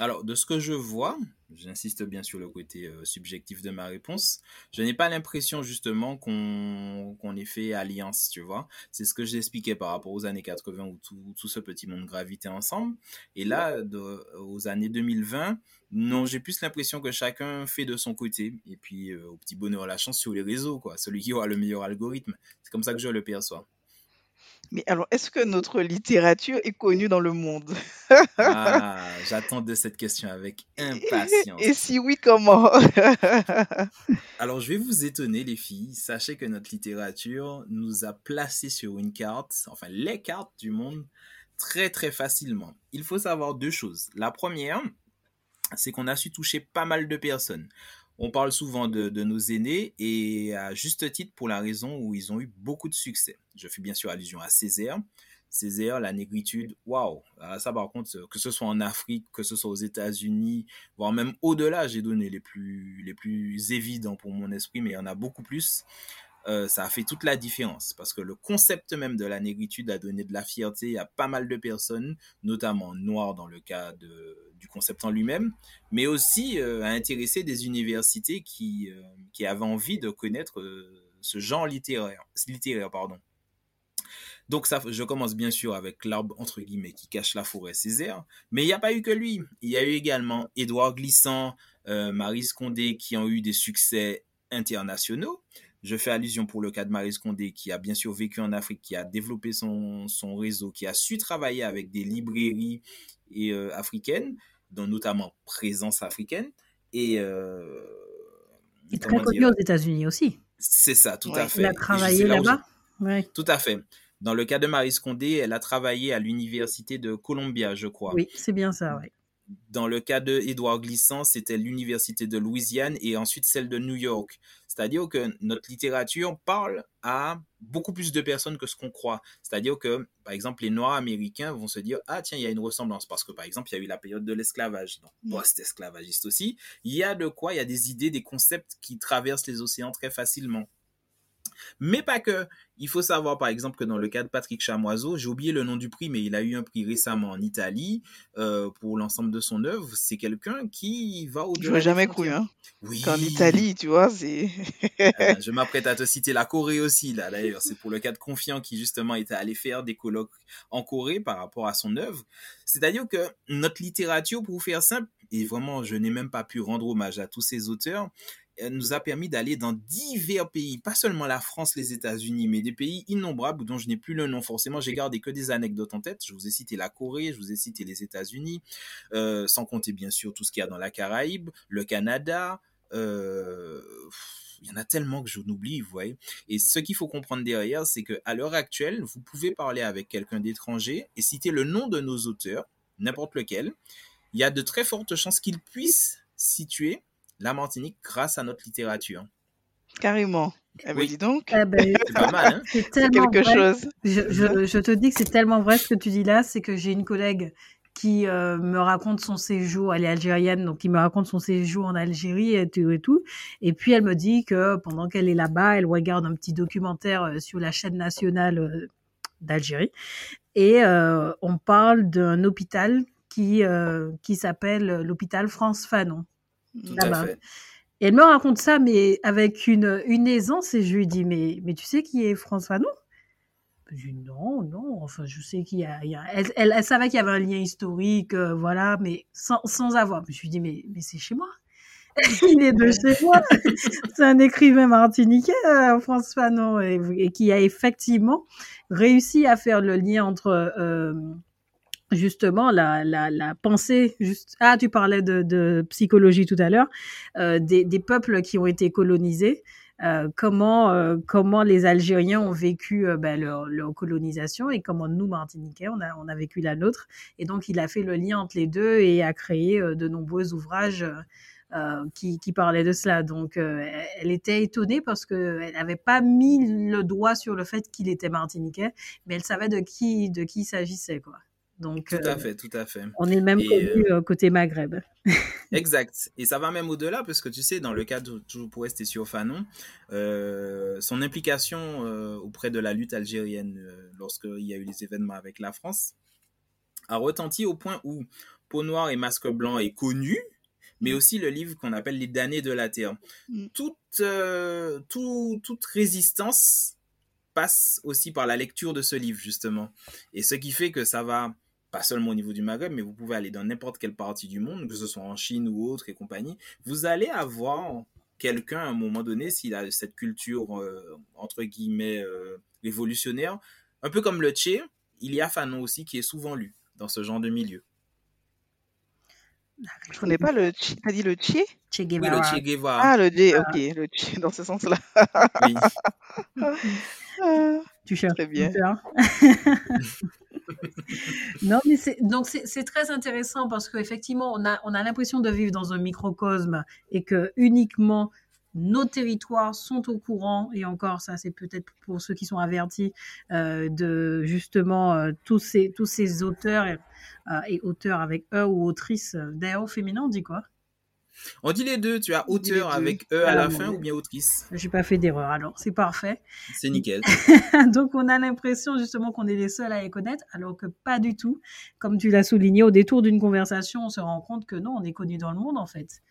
Alors, de ce que je vois, j'insiste bien sur le côté euh, subjectif de ma réponse, je n'ai pas l'impression justement qu'on ait fait alliance, tu vois. C'est ce que j'expliquais par rapport aux années 80 où tout, ce petit monde gravitait ensemble. Et là, aux années 2020, non, j'ai plus l'impression que chacun fait de son côté. Et puis, euh, au petit bonheur, la chance sur les réseaux, quoi. Celui qui aura le meilleur algorithme. C'est comme ça que je le perçois. Mais alors, est-ce que notre littérature est connue dans le monde? Ah, j'attends de cette question avec impatience. Et si oui, comment? Alors, je vais vous étonner, les filles. Sachez que notre littérature nous a placés sur une carte, enfin les cartes du monde, très très facilement. Il faut savoir deux choses. La première, c'est qu'on a su toucher pas mal de personnes. On parle souvent de, nos aînés et à juste titre pour la raison où ils ont eu beaucoup de succès. Je fais bien sûr allusion à Césaire. Césaire, la négritude, waouh. Ça, par contre, que ce soit en Afrique, que ce soit aux États-Unis, voire même au-delà, j'ai donné les plus, les plus évidents pour mon esprit, mais il y en a beaucoup plus. Euh, ça a fait toute la différence parce que le concept même de la négritude a donné de la fierté à pas mal de personnes, notamment noires dans le cas de, du concept en lui-même, mais aussi euh, à intéresser des universités qui, euh, qui avaient envie de connaître ce genre littéraire. littéraire pardon. Donc ça, je commence bien sûr avec l'arbre entre guillemets qui cache la forêt Césaire, mais il n'y a pas eu que lui. Il y a eu également Édouard Glissant, euh, Marie Condé qui ont eu des succès internationaux. Je fais allusion pour le cas de Marie Condé qui a bien sûr vécu en Afrique, qui a développé son, son réseau, qui a su travailler avec des librairies et, euh, africaines, dont notamment Présence africaine. Et euh, très connu aux États-Unis aussi. C'est ça, tout à fait. Il a travaillé là-bas. Tout à fait. Dans le cas de Marie Scondé, elle a travaillé à l'université de Columbia, je crois. Oui, c'est bien ça, oui. Dans le cas de Édouard Glissant, c'était l'université de Louisiane et ensuite celle de New York. C'est-à-dire que notre littérature parle à beaucoup plus de personnes que ce qu'on croit. C'est-à-dire que, par exemple, les Noirs américains vont se dire Ah, tiens, il y a une ressemblance. Parce que, par exemple, il y a eu la période de l'esclavage, donc mm. post-esclavagiste aussi. Il y a de quoi Il y a des idées, des concepts qui traversent les océans très facilement. Mais pas que. Il faut savoir, par exemple, que dans le cas de Patrick Chamoiseau, j'ai oublié le nom du prix, mais il a eu un prix récemment en Italie euh, pour l'ensemble de son œuvre. C'est quelqu'un qui va au-delà. Je jamais cru, hein. Oui. Qu'en Italie, tu vois, c'est. Euh, je m'apprête à te citer la Corée aussi, là, d'ailleurs. C'est pour le cas de Confiant qui, justement, était allé faire des colloques en Corée par rapport à son œuvre. C'est-à-dire que notre littérature, pour vous faire simple, et vraiment, je n'ai même pas pu rendre hommage à tous ces auteurs, nous a permis d'aller dans divers pays, pas seulement la France, les États-Unis, mais des pays innombrables dont je n'ai plus le nom. Forcément, j'ai gardé que des anecdotes en tête. Je vous ai cité la Corée, je vous ai cité les États-Unis, euh, sans compter bien sûr tout ce qu'il y a dans la Caraïbe, le Canada. Euh, il y en a tellement que je n'oublie, vous voyez. Et ce qu'il faut comprendre derrière, c'est que à l'heure actuelle, vous pouvez parler avec quelqu'un d'étranger et citer le nom de nos auteurs, n'importe lequel. Il y a de très fortes chances qu'il puisse situer la Martinique grâce à notre littérature. Carrément. Eh ben, dis donc. Eh ben, c'est pas mal, hein C'est quelque chose. Je, te dis que c'est tellement vrai ce que tu dis là, c'est que j'ai une collègue qui euh, me raconte son séjour, elle est algérienne, donc qui me raconte son séjour en Algérie et tout et tout. Et puis elle me dit que pendant qu'elle est là-bas, elle regarde un petit documentaire euh, sur la chaîne nationale euh, d'Algérie. Et on parle d'un hôpital qui, qui s'appelle l'hôpital France Fanon. Et elle me raconte ça, mais avec une, une aisance, et je lui dis, mais, mais tu sais qui est François Fanon Je dis, non, non, enfin, je sais qu'il y a... Elle, elle, savait qu'il y avait un lien historique, euh, voilà, mais sans, sans avoir. Je lui dis, mais, mais c'est chez moi. Il est de chez moi. c'est un écrivain martiniquais, euh, François Fanon, et, qui a effectivement réussi à faire le lien entre... Euh, justement la, la, pensée ah tu parlais de, psychologie tout à l'heure euh, des, des, peuples qui ont été colonisés euh, comment euh, comment les Algériens ont vécu ben, leur, colonisation et comment nous Martiniquais on a on a vécu la nôtre. Et donc il a fait le lien entre les deux et a créé de nombreux ouvrages qui, qui parlaient de cela. Donc elle était étonnée parce que elle n'avait pas mis le doigt sur le fait qu'il était martiniquais mais elle savait de qui de qui il s'agissait quoi donc, tout à euh, fait, tout à fait. On est même connu euh, côté Maghreb. exact. Et ça va même au-delà, parce que tu sais, dans le cadre, toujours pour rester sur Fanon, euh, son implication auprès de la lutte algérienne lorsqu'il y a eu les événements avec la France a retenti au point où Peau Noire et Masque Blanc est connu, mais mm. aussi le livre qu'on appelle Les damnés de la Terre. Mm. Toute, toute résistance passe aussi par la lecture de ce livre, justement. Et ce qui fait que ça va pas seulement au niveau du Maghreb, mais vous pouvez aller dans n'importe quelle partie du monde, que ce soit en Chine ou autre et compagnie, vous allez avoir quelqu'un à un moment donné, s'il a cette culture, euh, entre guillemets, euh, révolutionnaire, un peu comme le Tché, il y a Fanon aussi qui est souvent lu dans ce genre de milieu. Je connais pas le Tché, dit le Tché? Che Guevara. Oui, le Che Guevara. Ah, le Tché, ok, le Tché, dans ce sens-là. oui. tu cherches très bien. non, mais c'est donc c'est très intéressant parce qu'effectivement, on a, on a l'impression de vivre dans un microcosme et que uniquement nos territoires sont au courant, et encore ça c'est peut-être pour ceux qui sont avertis, euh, de justement euh, tous, ces, tous ces auteurs et, euh, et auteurs avec E ou autrices, d'ailleurs au féminin on dit quoi? On dit les deux, tu as auteur avec E à la fin ou bien autrice? J'ai pas fait d'erreur alors, c'est parfait. C'est nickel. Donc on a l'impression justement qu'on est les seuls à les connaître, alors que pas du tout. Comme tu l'as souligné, au détour d'une conversation, on se rend compte que non, on est connu dans le monde en fait.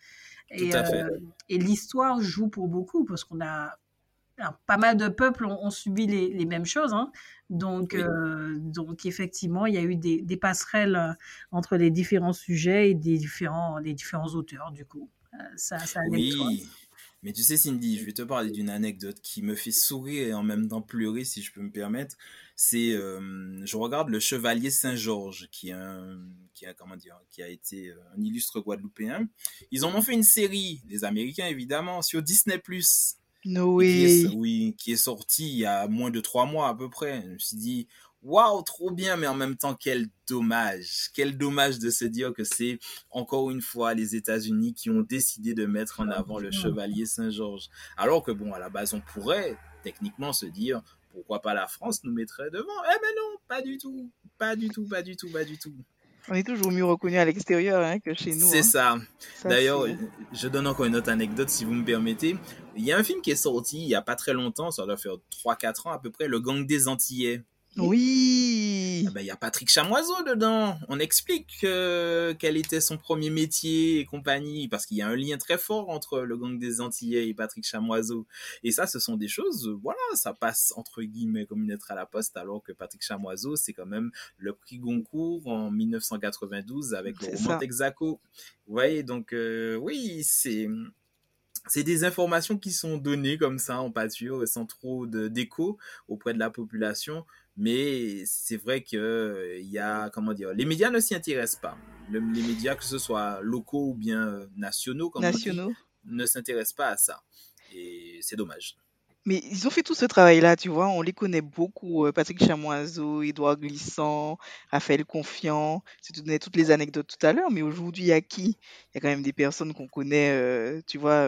Et, tout à fait. Euh, et l'histoire joue pour beaucoup parce qu'on a pas mal de peuples ont, subi les, mêmes choses. Hein. Donc, donc, effectivement, il y a eu des, passerelles entre les différents sujets et des différents, les différents auteurs, du coup. ça, ça oui. Mais tu sais, Cindy, je vais te parler d'une anecdote qui me fait sourire et en même temps pleurer, si je peux me permettre. C'est, euh, je regarde le Chevalier Saint-Georges, qui, un, qui a, comment dire, qui a été euh, un illustre Guadeloupéen. Ils en ont fait une série, les Américains évidemment, sur Disney+. No way. oui, qui est sorti il y a moins de trois mois à peu près. Je me suis dit, waouh, trop bien, mais en même temps, quel dommage. Quel dommage de se dire que c'est encore une fois les États-Unis qui ont décidé de mettre en avant le chevalier Saint-Georges. Alors que bon, à la base, on pourrait techniquement se dire, pourquoi pas la France nous mettrait devant? Eh ben non, pas du tout. Pas du tout, pas du tout, pas du tout. On est toujours mieux reconnu à l'extérieur hein, que chez nous. C'est hein. ça. D'ailleurs, je donne encore une autre anecdote si vous me permettez. Il y a un film qui est sorti il n'y a pas très longtemps, ça doit faire 3-4 ans à peu près, Le Gang des Antillais. Oui. Ah ben, il y a Patrick Chamoiseau dedans. On explique euh, quel était son premier métier et compagnie, parce qu'il y a un lien très fort entre le gang des Antillais et Patrick Chamoiseau. Et ça, ce sont des choses, voilà, ça passe entre guillemets comme une lettre à la poste, alors que Patrick Chamoiseau, c'est quand même le prix Goncourt en 1992 avec le roman Texaco. Vous voyez, donc euh, oui, c'est c'est des informations qui sont données comme ça en pâture sans trop d'écho auprès de la population mais c'est vrai que il y a comment dire les médias ne s'y intéressent pas les médias que ce soit locaux ou bien euh, nationaux comme nationaux ne s'intéressent pas à ça et c'est dommage mais ils ont fait tout ce travail-là, tu vois. On les connaît beaucoup. Euh, Patrick Chamoiseau, Édouard Glissant, Raphaël Confiant. Tu donnais toutes les anecdotes tout à l'heure, mais aujourd'hui, il y a qui? Il y a quand même des personnes qu'on connaît, euh, tu vois,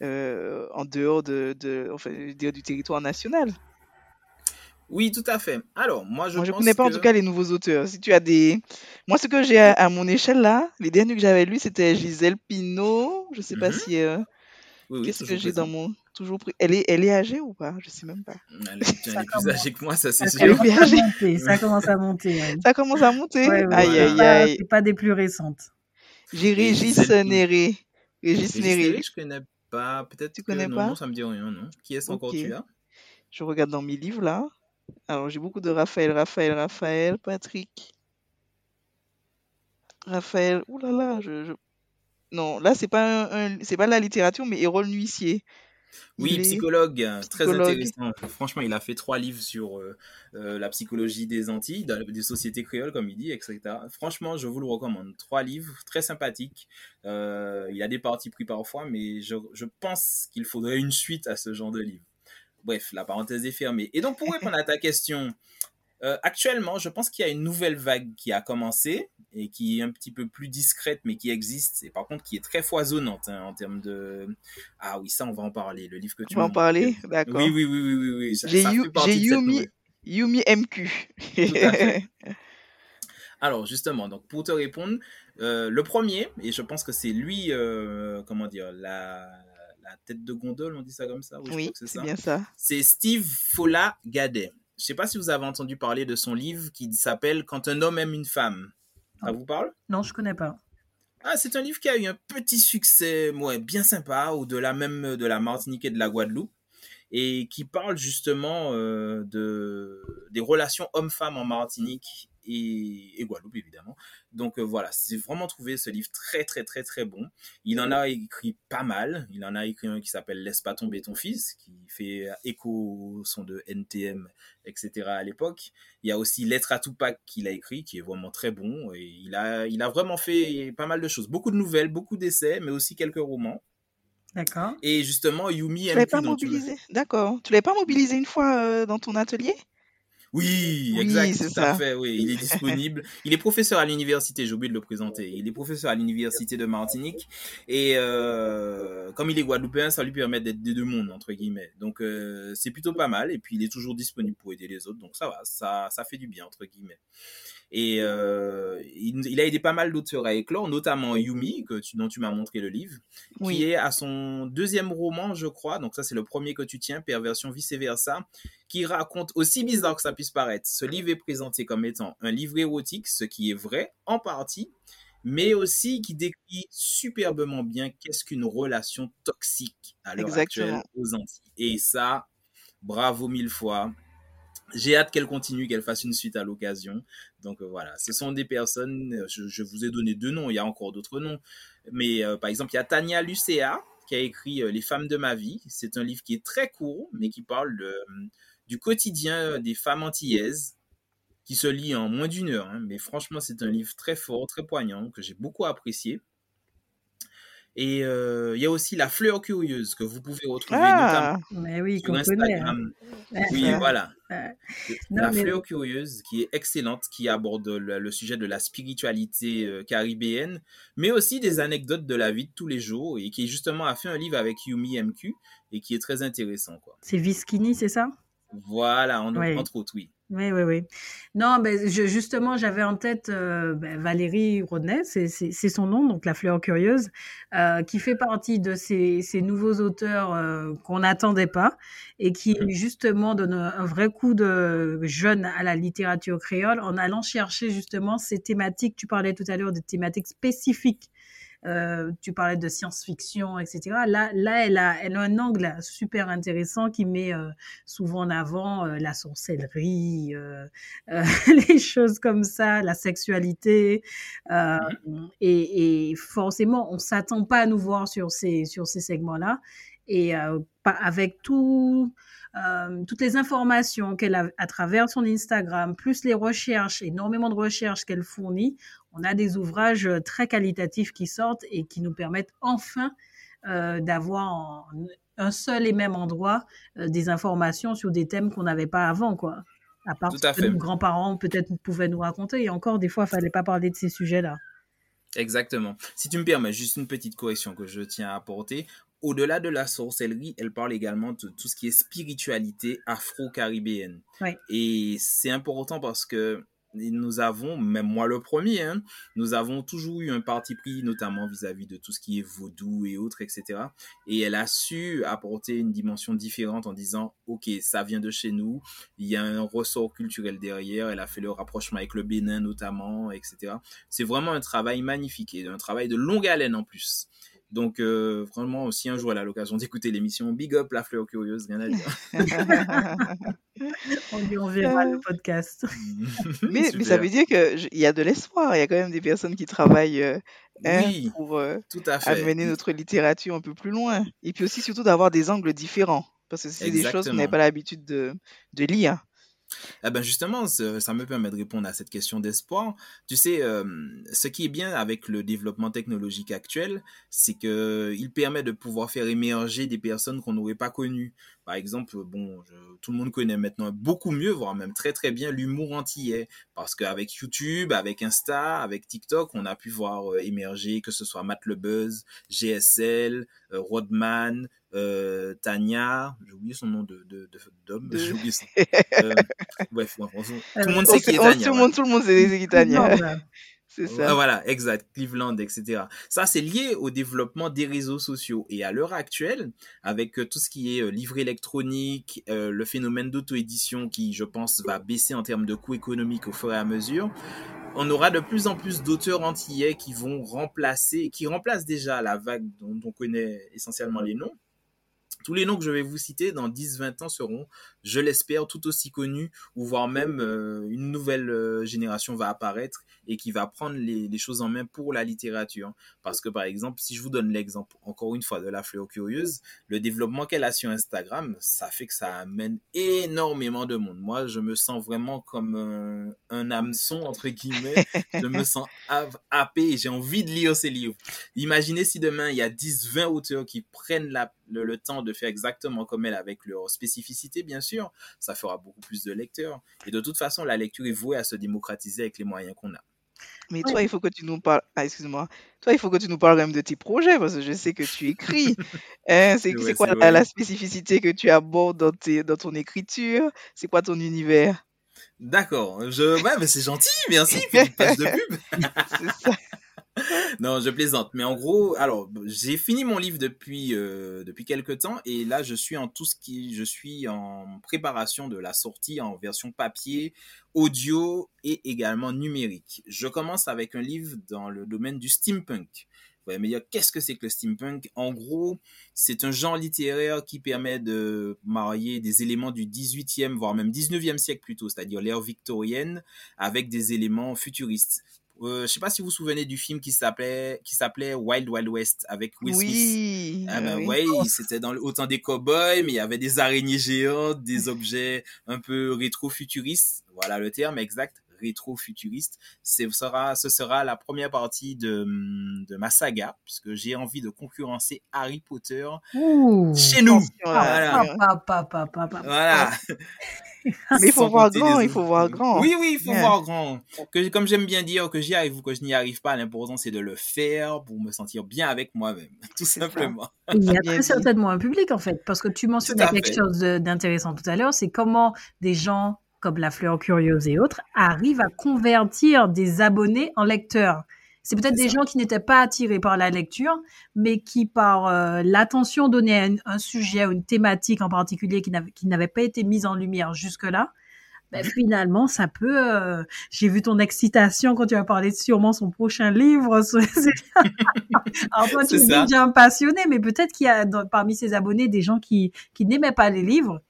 en dehors de, de enfin, du territoire national. Oui, tout à fait. Alors, moi, je ne connais pas en tout cas les nouveaux auteurs. Si tu as des... Moi, ce que j'ai à, mon échelle là, les derniers que j'avais lus, c'était Gisèle Pinault. Je sais pas mhm. si... Euh, qu'est-ce que j'ai dans mon... Toujours pris... Elle est, elle est âgée ou pas? Je sais même pas. Elle est, plus âgée que moi, ça c'est sûr. Elle est plus âgée. Ça commence à monter. Ça commence à monter? Aïe, aïe, aïe. C'est pas des plus récentes. J'ai Régis Néré. Régis Néré. Je connais pas. Peut-être tu connais pas? Non, ça me dit rien, non. Qui est-ce encore tu as? Je regarde dans mes livres là. Alors, j'ai beaucoup de Raphaël, Raphaël, Raphaël, Patrick. Raphaël, oulala, là là, je, non, là c'est pas un, c'est pas la littérature, mais Hérole Nuissier. Oui, psychologue, très intéressant. Franchement, il a fait trois livres sur euh, euh, la psychologie des Antilles, des sociétés créoles, comme il dit, etc. Franchement, je vous le recommande. Trois livres très sympathiques. Euh, il a des parties pris parfois, mais je, je pense qu'il faudrait une suite à ce genre de livre. Bref, la parenthèse est fermée. Et donc, pour répondre à ta question, euh, actuellement, je pense qu'il y a une nouvelle vague qui a commencé et qui est un petit peu plus discrète, mais qui existe, et par contre qui est très foisonnante hein, en termes de... Ah oui, ça, on va en parler. Le livre que tu vas en parler D'accord. Oui, oui, oui, oui, oui. J'ai Yumi, Yumi MQ. Alors, justement, donc pour te répondre, euh, le premier, et je pense que c'est lui, euh, comment dire, la la tête de gondole, on dit ça comme ça Oui, c'est bien ça. C'est Steve Fola Gadet. Je sais pas si vous avez entendu parler de son livre qui s'appelle Quand un homme aime une femme. Ça vous parle? Non, je connais pas. Ah, c'est un livre qui a eu un petit succès, ouais, bien sympa, au-delà même de la Martinique et de la Guadeloupe, et qui parle justement euh, de des relations hommes-femmes en Martinique et, Guadeloupe évidemment. Donc euh, voilà, j'ai vraiment trouvé ce livre très très très très bon. Il en a écrit pas mal. Il en a écrit un qui s'appelle Laisse pas tomber ton fils, qui fait écho au son de NTM, etc. à l'époque. Il y a aussi Lettre à Tupac qu'il a écrit, qui est vraiment très bon. Et il a, il a vraiment fait pas mal de choses. Beaucoup de nouvelles, beaucoup d'essais, mais aussi quelques romans. D'accord. Et justement, Yumi... Tu l'avais pas mobilisé D'accord. Tu l'avais pas mobilisé une fois euh, dans ton atelier? Oui, exact, tout à fait, oui, il est disponible. il est professeur à l'université, j'ai oublié de le présenter. Il est professeur à l'université de Martinique et euh, comme il est guadeloupéen, ça lui permet d'être des deux mondes entre guillemets. Donc euh, c'est plutôt pas mal et puis il est toujours disponible pour aider les autres, donc ça va, ça ça fait du bien entre guillemets. Et euh, il, a aidé pas mal d'auteurs à éclore, notamment Yumi, que tu, dont tu m'as montré le livre, qui est à son deuxième roman, je crois. Donc ça, c'est le premier que tu tiens, Perversion vice-versa, qui raconte, aussi bizarre que ça puisse paraître, ce livre est présenté comme étant un livre érotique, ce qui est vrai en partie, mais aussi qui décrit superbement bien qu'est-ce qu'une relation toxique à l'heure actuelle aux Antilles. Et ça, bravo mille fois. J'ai hâte qu'elle continue, qu'elle fasse une suite à l'occasion. Donc euh, voilà, ce sont des personnes, euh, je, vous ai donné deux noms, il y a encore d'autres noms. Mais euh, par exemple, il y a Tania Lucea qui a écrit Les femmes de ma vie. C'est un livre qui est très court, mais qui parle du quotidien des femmes antillaises, qui se lit en moins d'une heure. hein. Mais franchement, c'est un livre très fort, très poignant, que j'ai beaucoup apprécié. Et euh, il y a aussi La Fleur Curieuse, que vous pouvez retrouver notamment Ah, Mais oui, sur connaît. hein. Instagram. Oui, voilà. Non, La mais- fleur curieuse, qui est excellente, qui aborde le, le sujet de la spiritualité euh, caribéenne, mais aussi des anecdotes de la vie de tous les jours, et qui justement a fait un livre avec Yumi MQ, et qui est très intéressant. C'est Viskini, c'est ça? Voilà, en, Oui. entre autres, oui. Oui, oui, oui. Non, ben, je, justement, j'avais en tête euh, ben, Valérie Rodney, c'est son nom, donc la fleur curieuse, euh, qui fait partie de ces, ces nouveaux auteurs euh, qu'on n'attendait pas et qui, Mhm. justement, donne un vrai coup de jeune à la littérature créole en allant chercher, justement, ces thématiques. Tu parlais tout à l'heure des thématiques spécifiques. Euh, tu parlais de science-fiction, etc. Là, là elle, a, elle a un angle super intéressant qui met euh, souvent en avant euh, la sorcellerie, euh, euh, les choses comme ça, la sexualité. euh, et, et forcément, on s'attend pas à nous voir sur ces, sur ces segments-là. Et euh, avec tout, euh, toutes les informations qu'elle a à travers son Instagram, plus les recherches, énormément de recherches qu'elle fournit, on a des ouvrages euh, très qualitatifs qui sortent et qui nous permettent enfin euh, d'avoir en un seul et même endroit des informations sur des thèmes qu'on n'avait pas avant, quoi. À part Tout ce que nos grands-parents peut-être pouvaient nous raconter. Et encore, des fois, il fallait pas parler de ces sujets-là. Exactement. Si tu me permets, juste une petite correction que je tiens à apporter. Au-delà de la sorcellerie, elle parle également de tout ce qui est spiritualité afro-caribéenne. Oui. Et c'est important parce que nous avons, même moi le premier, hein, nous avons toujours eu un parti pris, notamment vis-à-vis de tout ce qui est vaudou et autres, etc. Et elle a su apporter une dimension différente en disant, OK, ça vient de chez nous, il y a un ressort culturel derrière, elle a fait le rapprochement avec le Bénin notamment, etc. C'est vraiment un travail magnifique et un travail de longue haleine en plus. Donc, euh, vraiment, si un jour elle a l'occasion d'écouter l'émission, big up la fleur curieuse, rien à dire. On lui enverra Euh. le podcast. mais, mais ça veut dire qu'il y a de l'espoir. Il y a quand même des personnes qui travaillent euh, hein, Oui, pour euh, tout à fait. amener notre littérature un peu plus loin. Et puis aussi, surtout, d'avoir des angles différents. Parce que c'est des choses qu'on n'avait pas l'habitude de, de lire. Eh ben justement, ça me permet de répondre à cette question d'espoir. Tu sais, euh, ce qui est bien avec le développement technologique actuel, c'est que il permet de pouvoir faire émerger des personnes qu'on n'aurait pas connues. Par exemple, bon, je- tout le monde connaît maintenant beaucoup mieux, voire même très très bien l'humour antillais, parce qu'avec YouTube, avec Insta, avec TikTok, on a pu voir euh, émerger que ce soit Matt le Buzz, GSL, euh, Rodman, euh, Tania, j'ai oublié son nom de de- de- d'homme, De- j'ai oublié son euh, bref, ouais, tout le monde On sait qui est Tania. tout, le monde, tout le monde sait qui Tania. C'est ça. voilà, exact, Cleveland, etc. Ça, c'est lié au développement des réseaux sociaux. Et à l'heure actuelle, avec euh, tout ce qui est euh, livre électronique, euh, le phénomène d'auto-édition qui, je pense, va baisser en termes de coûts économiques au fur et à mesure, on aura de plus en plus d'auteurs antillais qui vont remplacer, qui remplacent déjà la vague dont on connaît essentiellement les noms. Tous les noms que je vais vous citer dans 10-20 ans seront, je l'espère, tout aussi connus, ou voire même euh, une nouvelle euh, génération va apparaître et qui va prendre les, les choses en main pour la littérature. Parce que par exemple, si je vous donne l'exemple encore une fois de la fleur curieuse, le développement qu'elle a sur Instagram, ça fait que ça amène énormément de monde. Moi, je me sens vraiment comme un, un hameçon, entre guillemets. je me sens happé et j'ai envie de lire ces livres. Imaginez si demain, il y a 10, 20 auteurs qui prennent la, le, le temps de faire exactement comme elle, avec leur spécificité, bien sûr. Ça fera beaucoup plus de lecteurs. Et de toute façon, la lecture est vouée à se démocratiser avec les moyens qu'on a. Mais toi, il faut que tu nous parles. Ah, excuse-moi. Toi, il faut que tu nous parles quand même de tes projets parce que je sais que tu écris. Hein, c'est quoi la, spécificité que tu abordes dans, tes, dans ton écriture? C'est quoi ton univers? D'accord. Je... Ouais, mais c'est gentil, merci. Petite page de pub. C'est ça. non, je plaisante. Mais en gros, alors, j'ai fini mon livre depuis, euh, quelques temps et là, je suis en tout ce qui, je suis en préparation de la sortie en version papier, audio et également numérique. Je commence avec un livre dans le domaine du steampunk. Ouais, mais qu'est-ce que c'est que le steampunk? En gros, c'est un genre littéraire qui permet de marier des éléments du 18e, voire même 19e siècle plutôt, c'est-à-dire l'ère victorienne, avec des éléments futuristes. Euh, je sais pas si vous vous souvenez du film qui s'appelait qui s'appelait Wild Wild West avec Will Smith. Oui. Ah ben oui. ouais, c'était dans le autant des cowboys, mais il y avait des araignées géantes, des objets un peu rétro-futuristes. Voilà le terme exact, rétro-futuriste. Ce sera, ce sera la première partie de, de ma saga, puisque j'ai envie de concurrencer Harry Potter Ouh. chez nous. Là. Voilà. Pa, pa, pa, pa, pa. Voilà. Mais il faut voir grand, il faut voir grand. Oui, oui, il faut Yeah. voir grand. Que, comme j'aime bien dire, que j'y arrive ou que je n'y arrive pas, l'important c'est de le faire pour me sentir bien avec moi-même, tout simplement. Il y a très certainement un public en fait, parce que tu mentionnais quelque fait. chose d'intéressant tout à l'heure, c'est comment des gens comme la fleur curieuse et autres arrivent à convertir des abonnés en lecteurs. C'est peut-être des ça. gens qui n'étaient pas attirés par la lecture, mais qui par euh, l'attention donnée à un, un sujet ou une thématique en particulier qui n'avait pas été mise en lumière jusque-là, ben, Mhm. finalement, ça peut. euh, J'ai vu ton excitation quand tu as parlé de sûrement son prochain livre. Alors toi, tu es déjà un passionné, mais peut-être qu'il y a dans- parmi ses abonnés des gens qui, qui n'aimaient pas les livres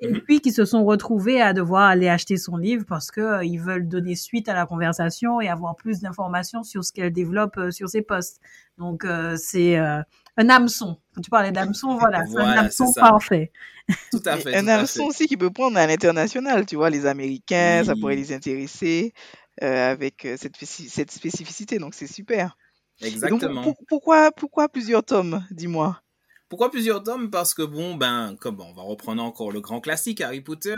et Mhm. puis qui se sont retrouvés à devoir aller acheter son livre parce que euh, ils veulent donner suite à la conversation et avoir plus d'informations sur ce qu'elle développe euh, sur ses posts. Donc euh, c'est euh, un hameçon. Quand tu parlais d'hameçon, voilà, c'est un hameçon parfait. Tout à fait. un tout hameçon aussi qui peut prendre à l'international, tu vois, les Américains, ça pourrait les intéresser euh, avec cette, spéci- cette spécificité, donc c'est super. Donc, Exactement. pour- pourquoi, pourquoi plusieurs tomes, dis-moi? Pourquoi plusieurs tomes? Parce que bon, ben, comme on va reprendre encore le grand classique Harry Potter,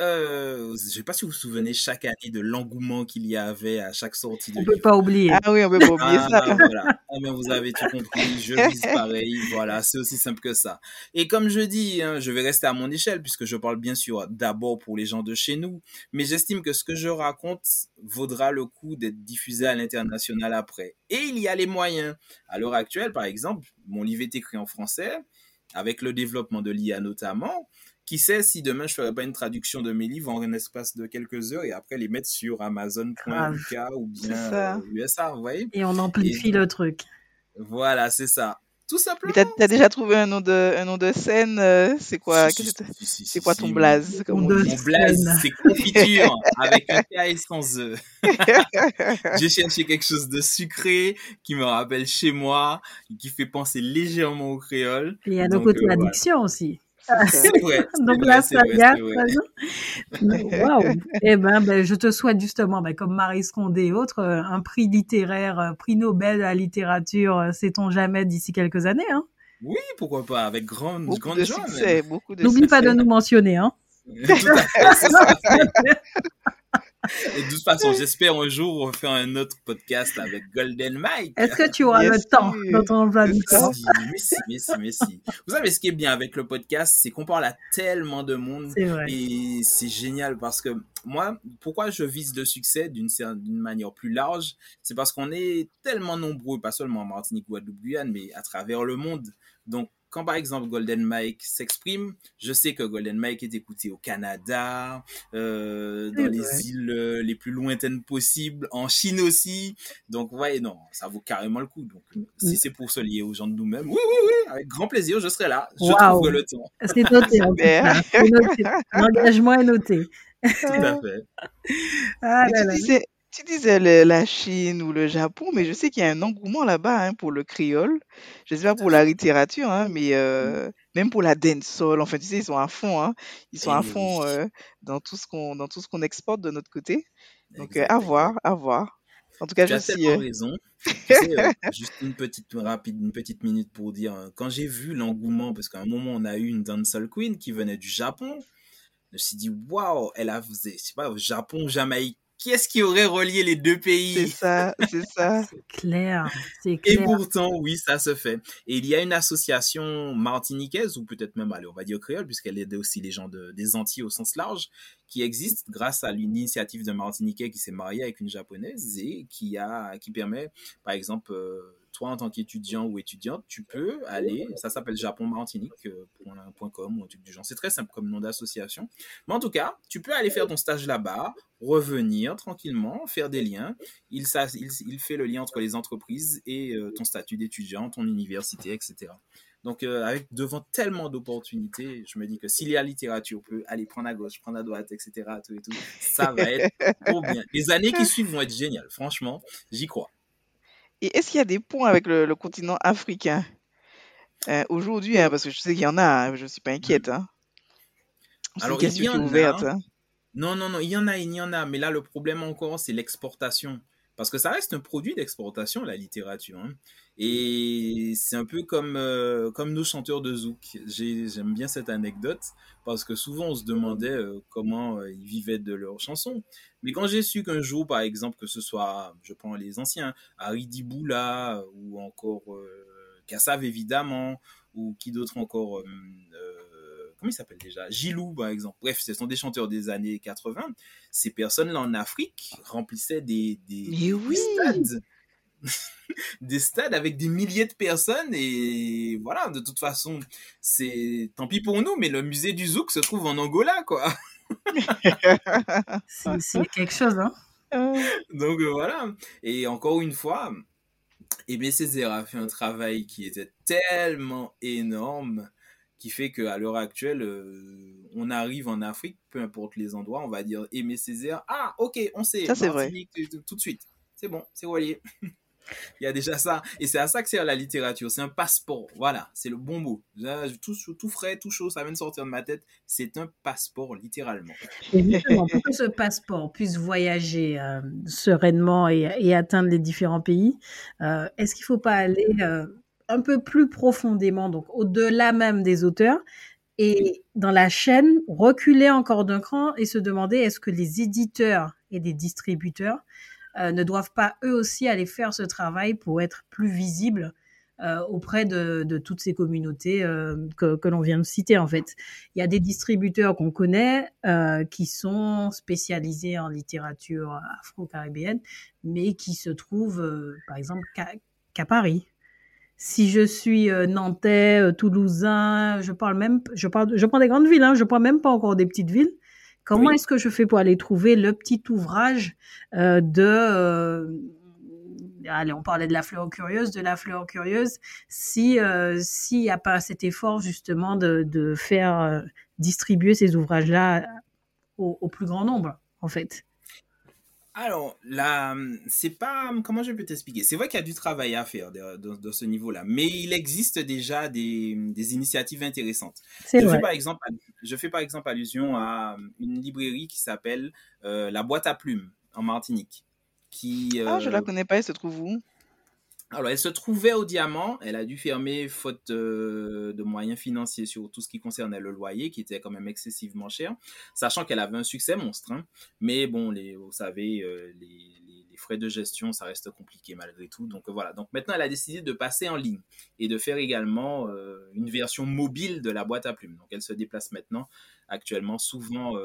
euh, je sais pas si vous vous souvenez chaque année de l'engouement qu'il y avait à chaque sortie de On peut livre. pas oublier. Ah oui, on peut pas oublier Ah, ça. voilà. Ah, ben, vous avez tout compris. Je vise pareil. Voilà. C'est aussi simple que ça. Et comme je dis, hein, je vais rester à mon échelle puisque je parle bien sûr d'abord pour les gens de chez nous. Mais j'estime que ce que je raconte vaudra le coup d'être diffusé à l'international après. Et il y a les moyens. À l'heure actuelle, par exemple, mon livre est écrit en français avec le développement de l'IA notamment. Qui sait si demain je ferai pas une traduction de mes livres en un espace de quelques heures et après les mettre sur Amazon.uk ou C'est bien ça. euh, USA, vous voyez Et on amplifie Et- le truc. Voilà, c'est ça. Tout Mais simplement. t'as as déjà trouvé un nom de, un nom de scène euh, C'est quoi, Si, si, c'est quoi si, ton blaze comme Nom on de- dit Mon blaze, c'est confiture avec un K et sans E. J'ai cherché quelque chose de sucré qui me rappelle chez moi, qui fait penser légèrement au créole. Et il y a nos Donc, côtés euh, voilà. addiction aussi. C'est ça. Vrai. Donc saga, c'est vrai. Waouh. Eh ben, ben, je te souhaite justement, ben, comme Marie Scondé et autres, euh, un prix littéraire, euh, prix Nobel de la littérature, euh, sait-on jamais d'ici quelques années. Hein. Oui, pourquoi pas, avec grande, Beaucoup grande de joie. N'oublie pas de nous mentionner. Hein. Tout à fait, c'est ça. Et de toute façon, j'espère un jour refaire un autre podcast avec Golden Mike. Est-ce que tu auras le temps dans ton emploi du temps? Merci, merci, merci, merci. Vous savez, ce qui est bien avec le podcast, c'est qu'on parle à tellement de monde. C'est vrai. Et c'est génial parce que moi, pourquoi je vise le succès d'une manière plus large, c'est parce qu'on est tellement nombreux, pas seulement en Martinique, Guadeloupe, Guyane, mais à travers le monde. Donc, quand par exemple Golden Mike s'exprime, je sais que Golden Mike est écouté au Canada, euh, dans les îles euh, les plus lointaines possibles, en Chine aussi. Donc, ouais, non, ça vaut carrément le coup. Donc, si c'est pour se lier aux gens de nous-mêmes, oui, oui, oui, avec grand plaisir, je serai là. Je Waouh. trouverai le temps. C'est noté. L'engagement est noté. Tout à fait. Ah là tu là. disais, tu disais le- la Chine ou le Japon, mais je sais qu'il y a un engouement là-bas hein, pour le créole. Je sais pas pour la littérature, hein, mais euh, même pour la dancehall. Enfin, tu sais, ils sont à fond. Hein, ils sont Eh à oui. fond euh, dans tout ce qu'on dans tout ce qu'on exporte de notre côté. Donc, euh, à exact. voir, à voir. En tout cas, Tu je as suis. tellement euh, raison. Tu sais, euh, juste une petite rapide, une petite minute pour dire, euh, quand j'ai vu l'engouement, parce qu'à un moment on a eu une dancehall queen qui venait du Japon, je me suis dit waouh, elle a, je sais pas, au Japon, Jamaïque, qui est-ce qui aurait relié les deux pays? C'est ça, c'est ça. C'est clair, c'est Et pourtant, oui, ça se fait. Et il y a une association martiniquaise, ou peut-être même, allez, on va dire créole, puisqu'elle aide aussi les gens de, des Antilles au sens large, qui existe grâce à l'initiative d'un Martiniquais qui s'est marié avec une japonaise et qui a, qui permet, par exemple, euh, toi en tant qu'étudiant ou étudiante, tu peux aller, ça s'appelle japonmartinique.com ou un truc du genre. C'est très simple comme nom d'association. Mais en tout cas, tu peux aller faire ton stage là-bas, revenir tranquillement, faire des liens. Il, fait le lien entre les entreprises et euh, ton statut d'étudiant, ton université, etc. Donc, euh, avec devant tellement d'opportunités, je me dis que si la littérature peut aller prendre à gauche, prendre à droite, etc., tout et tout, ça va être trop bien. Les années qui suivent vont être géniales. Franchement, j'y crois. Et est-ce qu'il y a des ponts avec le, le continent africain? Euh, aujourd'hui hein, Parce que je sais qu'il y en a, hein, je ne suis pas inquiète. Hein. Une Alors, il y question en ouverte. a. Non, non, non, il y en a, il y en a. Mais là, le problème encore, c'est l'exportation. Parce que ça reste un produit d'exportation, la littérature. hein. Et c'est un peu comme, euh, comme nos chanteurs de zouk. J'ai- J'aime bien cette anecdote parce que souvent on se demandait euh, comment euh, ils vivaient de leurs chansons. Mais quand j'ai su qu'un jour, par exemple, que ce soit, je prends les anciens, Harry Diboula ou encore Kassav évidemment, ou qui d'autre encore, comment il s'appelle déjà? Gilou par exemple. Bref, ce sont des chanteurs des années 80. Ces personnes-là en Afrique remplissaient des, des, Mais des oui stades. des stades avec des milliers de personnes et voilà, de toute façon, c'est tant pis pour nous, mais le musée du Zouk se trouve en Angola, quoi. C'est quelque chose, hein. Euh, Donc euh, voilà. Et encore une fois, Aimé Césaire a fait un travail qui était tellement énorme qui fait qu'à l'heure actuelle, euh, on arrive en Afrique, peu importe les endroits, on va dire Aimé Césaire. Ah, ok, on sait. Ça, c'est vrai. Martinique, tout, tout de suite. C'est bon, c'est relié. Il y a déjà ça. Et c'est à ça que sert la littérature. C'est un passeport. Voilà, c'est le bon mot. Là, tout, tout frais, tout chaud, ça vient de sortir de ma tête. C'est un passeport, littéralement. Justement, pour que ce passeport puisse voyager euh, sereinement et, et atteindre les différents pays, euh, est-ce qu'il ne faut pas aller euh, un peu plus profondément, donc au-delà même des auteurs, et dans la chaîne, reculer encore d'un cran et se demander est-ce que les éditeurs et les distributeurs euh, ne doivent pas eux aussi aller faire ce travail pour être plus visibles euh, auprès de, toutes ces communautés euh, que, l'on vient de citer en fait. Il y a des distributeurs qu'on connaît qui sont spécialisés en littérature afro-caribéenne, mais qui se trouvent, par exemple, qu'à Paris. Si je suis euh, nantais, euh, toulousain, je parle même, je parle, je prends des grandes villes, hein, je prends même pas encore des petites villes. Comment Oui. est-ce que je fais pour aller trouver le petit ouvrage euh, de euh, allez, on parlait de la fleur curieuse, de la fleur curieuse, si euh, s'il n'y a pas cet effort justement de, de faire euh, distribuer ces ouvrages-là au, au plus grand nombre, en fait. Alors, là, c'est pas. Comment je peux t'expliquer? C'est vrai qu'il y a du travail à faire de, de- de ce niveau-là, mais il existe déjà des, des initiatives intéressantes. C'est Je vrai. fais, par exemple, je fais par exemple allusion à une librairie qui s'appelle euh, La Boîte à Plumes en Martinique. Qui, Ah, je la euh, connais pas, elle se trouve où? Alors, elle se trouvait au Diamant. Elle a dû fermer faute euh, de moyens financiers sur tout ce qui concernait le loyer, qui était quand même excessivement cher, sachant qu'elle avait un succès monstre. hein. Mais bon, vous savez, euh, les, frais de gestion, ça reste compliqué malgré tout. Donc voilà. Donc maintenant, elle a décidé de passer en ligne et de faire également euh, une version mobile de la boîte à plumes. Donc elle se déplace maintenant, actuellement, souvent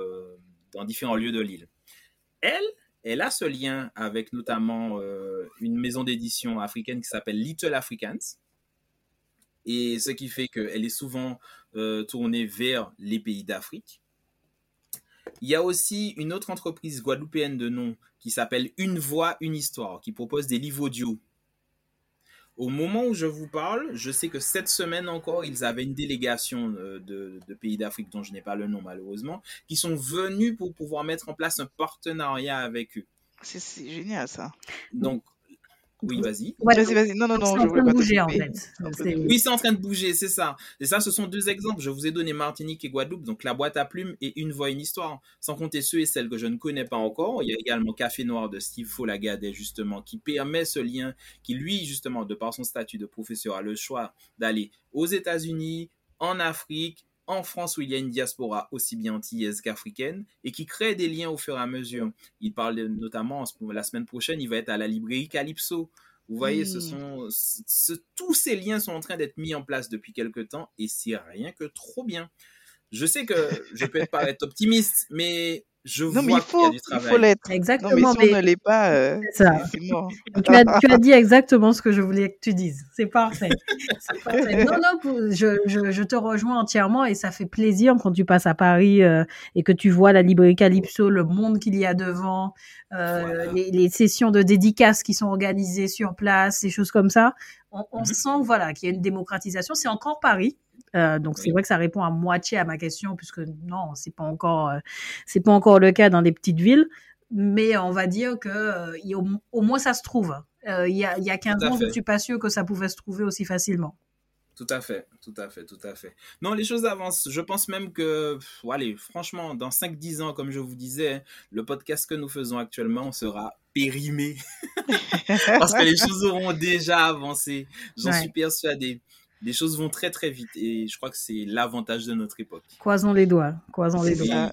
dans différents lieux de l'île. Elle, elle a ce lien avec notamment euh, une maison d'édition africaine qui s'appelle Little Africans. Et ce qui fait qu'elle est souvent euh, tournée vers les pays d'Afrique. Il y a aussi une autre entreprise guadeloupéenne de nom qui s'appelle Une Voix, Une Histoire, qui propose des livres audio. Au moment où je vous parle, je sais que cette semaine encore, ils avaient une délégation euh, de, de pays d'Afrique dont je n'ai pas le nom malheureusement, qui sont venus pour pouvoir mettre en place un partenariat avec eux. C'est génial ça. Donc, oui, vas-y. Ouais, Vas-y, vas-y. Non, non, c'est non, en je train voulais pas bouger, en fait. Oui, c'est en train de bouger, c'est ça. Et ça, ce sont deux exemples. Je vous ai donné Martinique et Guadeloupe, donc la boîte à plumes et une voix, une histoire. Sans compter ceux et celles que je ne connais pas encore. Il y a également Café Noir de Steve Folagadet, justement, qui permet ce lien, qui lui, justement, de par son statut de professeur, a le choix d'aller aux États-Unis, en Afrique, en France où il y a une diaspora aussi bien antillaise qu'africaine et qui crée des liens au fur et à mesure. Il parle notamment la semaine prochaine, il va être à la librairie Calypso. Vous voyez, ce sont tous ces liens sont en train d'être mis en place depuis quelque temps et c'est rien que trop bien. Je sais que je peux être paraître optimiste, mais je Non, mais il qu'il y a faut, il faut l'être. Non, mais Exactement, si on ne l'est pas, euh, c'est mort. Tu as, tu as dit exactement ce que je voulais que tu dises. C'est parfait. C'est parfait. Non, non, je, je, je te rejoins entièrement et ça fait plaisir quand tu passes à Paris euh, et que tu vois la librairie Calypso, le monde qu'il y a devant, euh, Voilà. les, les sessions de dédicaces qui sont organisées sur place, des choses comme ça. On, on Mhm. sent voilà qu'il y a une démocratisation. C'est encore Paris. Euh, donc c'est vrai que ça répond à moitié à ma question puisque non c'est pas encore euh, c'est pas encore le cas dans les petites villes mais on va dire que euh, y au, au moins ça se trouve. Il, y a, y a 15 Tout à ans, je ne suis pas sûre que ça pouvait se trouver aussi facilement. Tout à fait, tout à fait, tout à fait. Non, les choses avancent. Je pense même que, pff, allez, franchement, dans 5-10 ans, comme je vous disais, le podcast que nous faisons actuellement sera périmé parce que les choses auront déjà avancé. J'en Ouais. suis persuadé. Les choses vont très très vite et je crois que c'est l'avantage de notre époque. Croisons les doigts, croisons les doigts.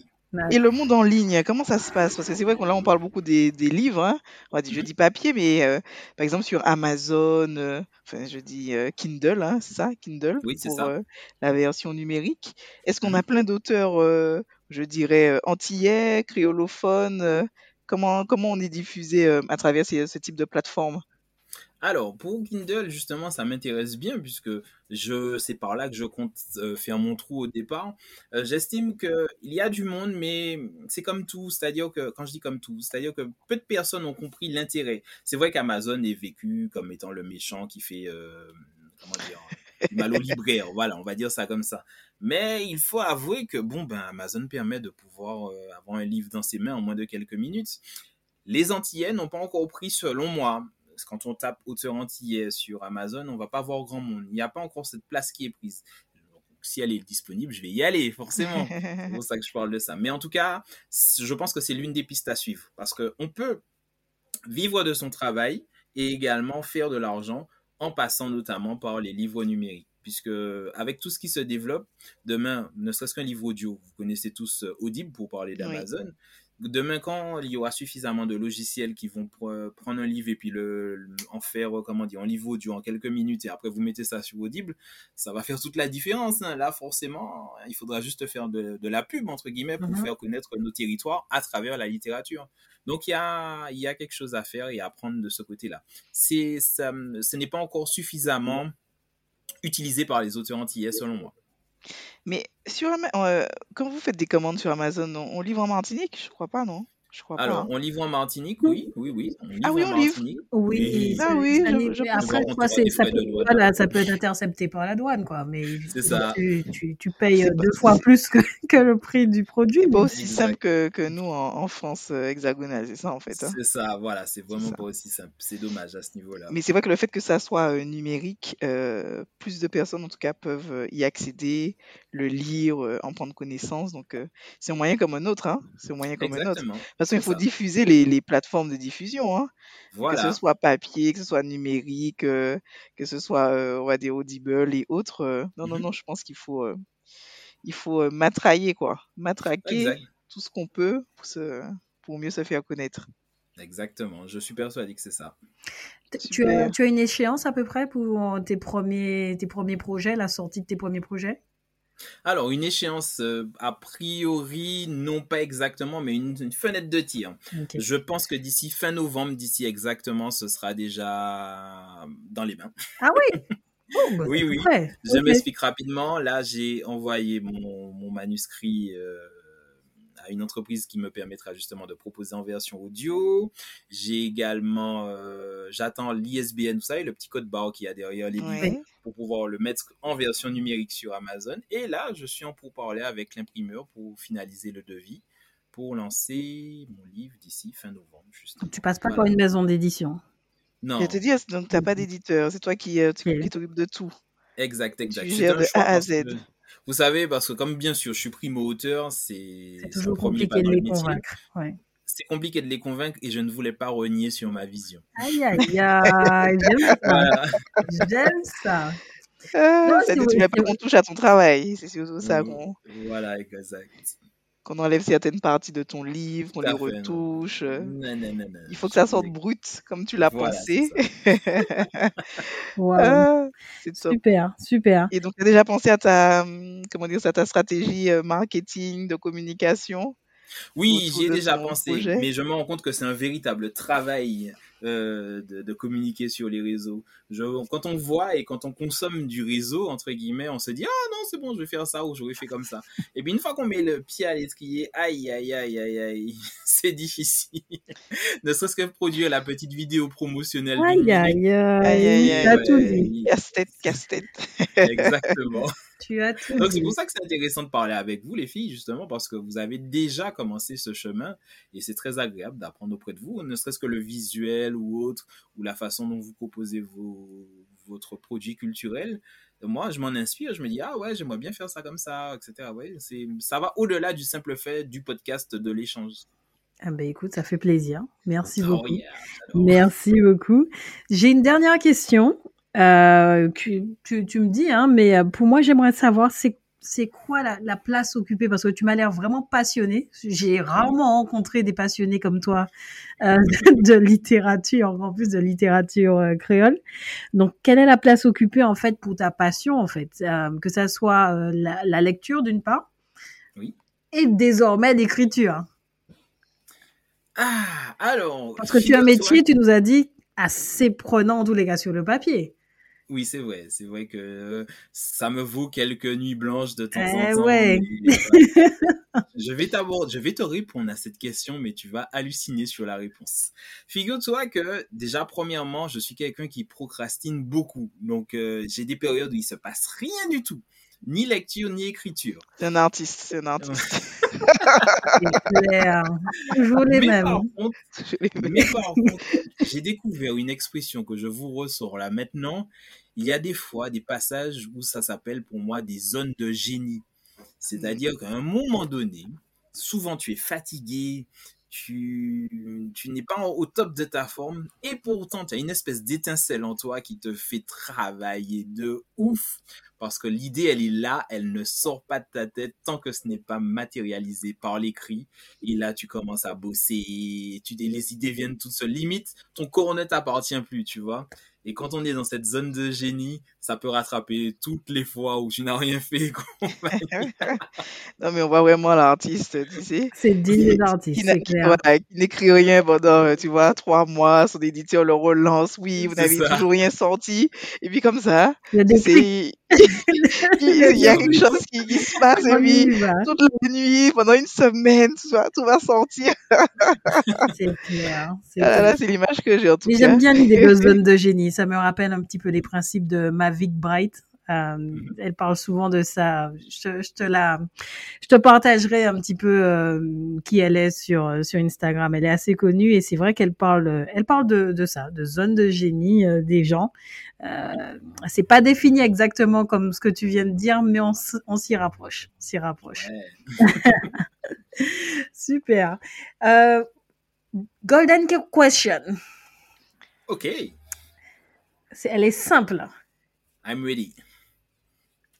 Et le monde en ligne, comment ça se passe? Parce que c'est vrai qu'on là, on parle beaucoup des, des livres, hein. On va dire, je dis papier, mais euh, par exemple sur Amazon, euh, enfin je dis euh, Kindle, hein, c'est ça, Kindle? Oui, c'est pour ça. euh, la version numérique. Est-ce qu'on Mhm. a plein d'auteurs, euh, je dirais, antillais, créolophones? euh, comment, comment on est diffusé euh, à travers ce type de plateforme? Alors, pour Kindle, justement, ça m'intéresse bien puisque je, c'est par là que je compte euh, faire mon trou au départ. Euh, J'estime qu'il y a du monde, mais c'est comme tout, c'est-à-dire que, quand je dis comme tout, c'est-à-dire que peu de personnes ont compris l'intérêt. C'est vrai qu'Amazon est vécu comme étant le méchant qui fait, euh, comment dire, du mal au libraire, voilà, on va dire ça comme ça. Mais il faut avouer que, bon, ben, Amazon permet de pouvoir euh, avoir un livre dans ses mains en moins de quelques minutes. Les Antillais n'ont pas encore pris, selon moi, parce que quand on tape auteur antillais sur Amazon, on va pas voir grand monde. Il n'y a pas encore cette place qui est prise. Si elle est disponible, je vais y aller, forcément. C'est pour ça que je parle de ça. Mais en tout cas, je pense que c'est l'une des pistes à suivre. Parce qu'on peut vivre de son travail et également faire de l'argent en passant notamment par les livres numériques. Puisque avec tout ce qui se développe, demain, ne serait-ce qu'un livre audio, vous connaissez tous euh, Audible pour parler Oui. Demain, quand il y aura suffisamment de logiciels qui vont pr- prendre un livre et puis le, le- en faire, euh, comment dire, un livre audio en quelques minutes et après vous mettez ça sur Audible, ça va faire toute la différence. hein. Là, forcément, il faudra juste faire de, de la pub, entre guillemets, pour Mhm. faire connaître nos territoires à travers la littérature. Donc, il y a, il y a quelque chose à faire et à apprendre de ce côté-là. C'est, ça, ce n'est pas encore suffisamment utilisé par les auteurs antillais, selon moi. Mais sur euh, quand vous faites des commandes sur Amazon, on, on livre en Martinique? Je crois pas, non? Je crois pas. Alors, hein. on livre en Martinique, oui, oui, oui. On livre Ah oui, en on livre. Martinique. Oui, Et- Ah oui, ça je- je après, toi, ça peut, voilà, ça peut être intercepté par la douane, quoi. Mais C'est ça. Tu, tu, tu payes deux fois plus que, que le prix du produit. c'est pas aussi Exact. simple que, que nous en, en France euh, hexagonale, c'est ça en fait. hein. C'est ça, voilà, c'est vraiment pas aussi simple. C'est dommage à ce niveau-là. Mais c'est vrai que le fait que ça soit euh, numérique, euh, plus de personnes en tout cas peuvent y accéder, le lire, euh, en prendre connaissance. Donc euh, c'est un moyen comme un autre, hein. C'est un moyen comme un autre. De Exactement. toute façon, il faut ça. diffuser les, les plateformes de diffusion, hein. Que ce soit papier, que ce soit numérique, euh, que ce soit euh, on va dire Audible et autres. euh, non, non, Mhm. non, je pense qu'il faut, euh, il faut euh, matrailler quoi, matraquer Exact. tout ce qu'on peut pour, se, pour mieux se faire connaître. Exactement. Je suis persuadé que c'est ça. Tu as, tu as une échéance à peu près pour tes premiers, tes premiers projets, la sortie de tes premiers projets? Alors, une échéance, euh, a priori, non pas exactement, mais une, une fenêtre de tir. Je pense que d'ici fin novembre, d'ici exactement, ce sera déjà dans les mains. Ah oui Oh, bah, Oui, oui. Je m'explique rapidement. Là, j'ai envoyé mon, mon manuscrit euh, à une entreprise qui me permettra justement de proposer en version audio. J'ai également, euh, j'attends l'ISBN, vous savez, le petit code barre qu'il y a derrière les livres Ouais. pour pouvoir le mettre en version numérique sur Amazon. Et là, je suis en pourparler avec l'imprimeur pour finaliser le devis pour lancer mon livre d'ici fin novembre, justement. Tu passes pas Voilà. par une maison d'édition. Non, Je te dis, donc t'as pas d'éditeur, c'est toi qui, euh, tu- qui t'occupe de tout. exact, exact. Tu gères de A à Z. que- Vous savez, parce que comme bien sûr, je suis primo-auteur, c'est C'est c'est toujours compliqué de les convaincre. Ouais. C'est compliqué de les convaincre et je ne voulais pas renier sur ma vision. Aïe, aïe, aïe, j'aime ça. J'aime ça. Ah, Non, ça tu c'est pas qu'on touche à ton travail. C'est surtout ça Mm, qu'on Voilà, exact. Qu'on enlève certaines parties de ton livre, qu'on les à retouche. euh. Non, non, non, non. Il faut que ça sorte brut, comme tu l'as Voilà, pensé. Waouh. Ah. Super, super. Et donc, tu as déjà pensé à ta, hum, comment dire, ça, ta stratégie euh, marketing, de communication Oui, j'y ai déjà pensé, projet? mais je me rends compte que c'est un véritable travail euh, de, de communiquer sur les réseaux. Je, quand on voit et quand on consomme du réseau, entre guillemets, on se dit Ah non, c'est bon, je vais faire ça ou j'aurais fait comme ça. Et puis une fois qu'on met le pied à l'étrier, aïe, aïe, aïe, aïe, aïe, c'est difficile. ne serait-ce que produire la petite vidéo promotionnelle d'une Aïe, minute. aïe, Aïe, aïe, aïe. aïe, Tu as Ouais, tout dit. Casse-tête, casse-tête. exactement. Tu as tout Donc c'est pour ça que c'est intéressant de parler avec vous, les filles, justement, parce que vous avez déjà commencé ce chemin et c'est très agréable d'apprendre auprès de vous, ne serait-ce que le visuel ou autre, ou la façon dont vous proposez vos, votre produit culturel. Moi, je m'en inspire, je me dis, ah ouais, j'aimerais bien faire ça comme ça, etc. Ouais, ça va au-delà du simple fait du podcast, de l'échange. Ah ben écoute, ça fait plaisir. Merci Oh beaucoup. yeah. Merci beaucoup. J'ai une dernière question. Euh, tu, tu me dis, hein, mais euh, pour moi, j'aimerais savoir c'est c'est quoi la, la place occupée parce que tu m'as l'air vraiment passionné. J'ai rarement rencontré des passionnés comme toi euh, de littérature, en plus de littérature euh, créole. Donc, quelle est la place occupée en fait pour ta passion en fait, Euh, que ça soit la, la lecture d'une part, Oui. et désormais l'écriture. Ah, alors. Parce que tu as un métier, tu nous as dit assez prenant en tous les cas sur le papier. Oui, c'est vrai. C'est vrai que euh, ça me vaut quelques nuits blanches de temps Eh en temps. ouais. mais, euh, je vais t'aborder, je vais te répondre à cette question, mais tu vas halluciner sur la réponse. Figure-toi que déjà, premièrement, je suis quelqu'un qui procrastine beaucoup. Donc, euh, j'ai des périodes où il se passe rien du tout. Ni lecture, ni écriture. C'est un artiste, c'est un artiste. C'est clair. Toujours les mêmes. Mais par contre, j'ai découvert une expression que je vous ressors là maintenant. Il y a des fois des passages où ça s'appelle pour moi des zones de génie. C'est-à-dire qu'à un moment donné, souvent tu es fatigué, tu, n'es pas au top de ta forme, et pourtant tu as une espèce d'étincelle en toi qui te fait travailler de ouf. Parce que l'idée, elle est là, elle ne sort pas de ta tête tant que ce n'est pas matérialisé par l'écrit. Et là, tu commences à bosser, tu, les idées viennent toutes seules. Limite, ton corps ne t'appartient plus, tu vois. Et quand on est dans cette zone de génie, ça peut rattraper toutes les fois où tu n'as rien fait. non, mais on voit vraiment l'artiste, tu sais. C'est digne d'artiste, c'est qui- clair. voilà, qui n'écrit rien pendant, euh, tu vois, trois mois, son éditeur le relance, oui, vous n'avez toujours rien sorti. Et puis comme ça, c'est. il y a quelque chose qui, qui se passe, et puis toute la nuit, pendant une semaine, tout va, tout va sortir. C'est clair. c'est Ah là clair. là, c'est l'image que j'ai en tout Mais cas. j'aime bien l'idée de zone de génie. Ça me rappelle un petit peu les principes de Mavic Bright. Euh, elle parle souvent de ça. Je, te- je te la, je te partagerai un petit peu euh, qui elle est sur sur Instagram. Elle est assez connue et c'est vrai qu'elle parle, elle parle de, de ça, de zone de génie euh, des gens. Euh, c'est pas défini exactement comme ce que tu viens de dire, mais on, s'y rapproche, on s'y rapproche. Ouais. Super. Euh, golden question. Ok, C'est- Elle est simple. I'm ready.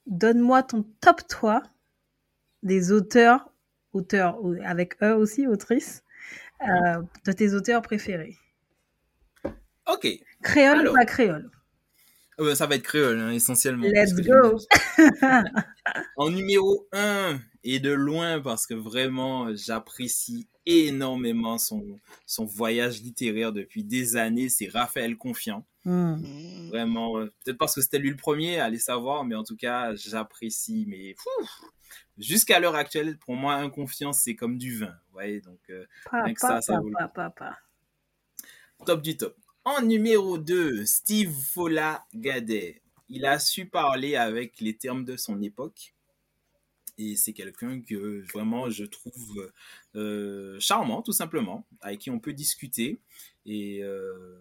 Donne-moi ton top 3 des auteurs, auteurs avec eux aussi, autrices, euh, de tes auteurs préférés. Ok, Créole Alors. ou pas créole? Euh, ça va être créole hein, essentiellement. Let's go. En numéro 1 et de loin parce que vraiment j'apprécie énormément son, son voyage littéraire depuis des années, c'est Raphaël Confiant. Hmm. Mm. Vraiment, euh, peut-être parce que c'était lui le premier, allez savoir, mais en tout cas, j'apprécie. Mais jusqu'à l'heure actuelle, pour moi, un confiance, c'est comme du vin. Vous voyez, donc euh, Pa, Rien que pa, ça, ça pa, vaut le pa, pa, pa. top du top. En numéro 2, Steve Fola Gadet. Il a su parler avec les termes de son époque. Et c'est quelqu'un que vraiment je trouve euh, charmant, tout simplement, avec qui on peut discuter. Et euh,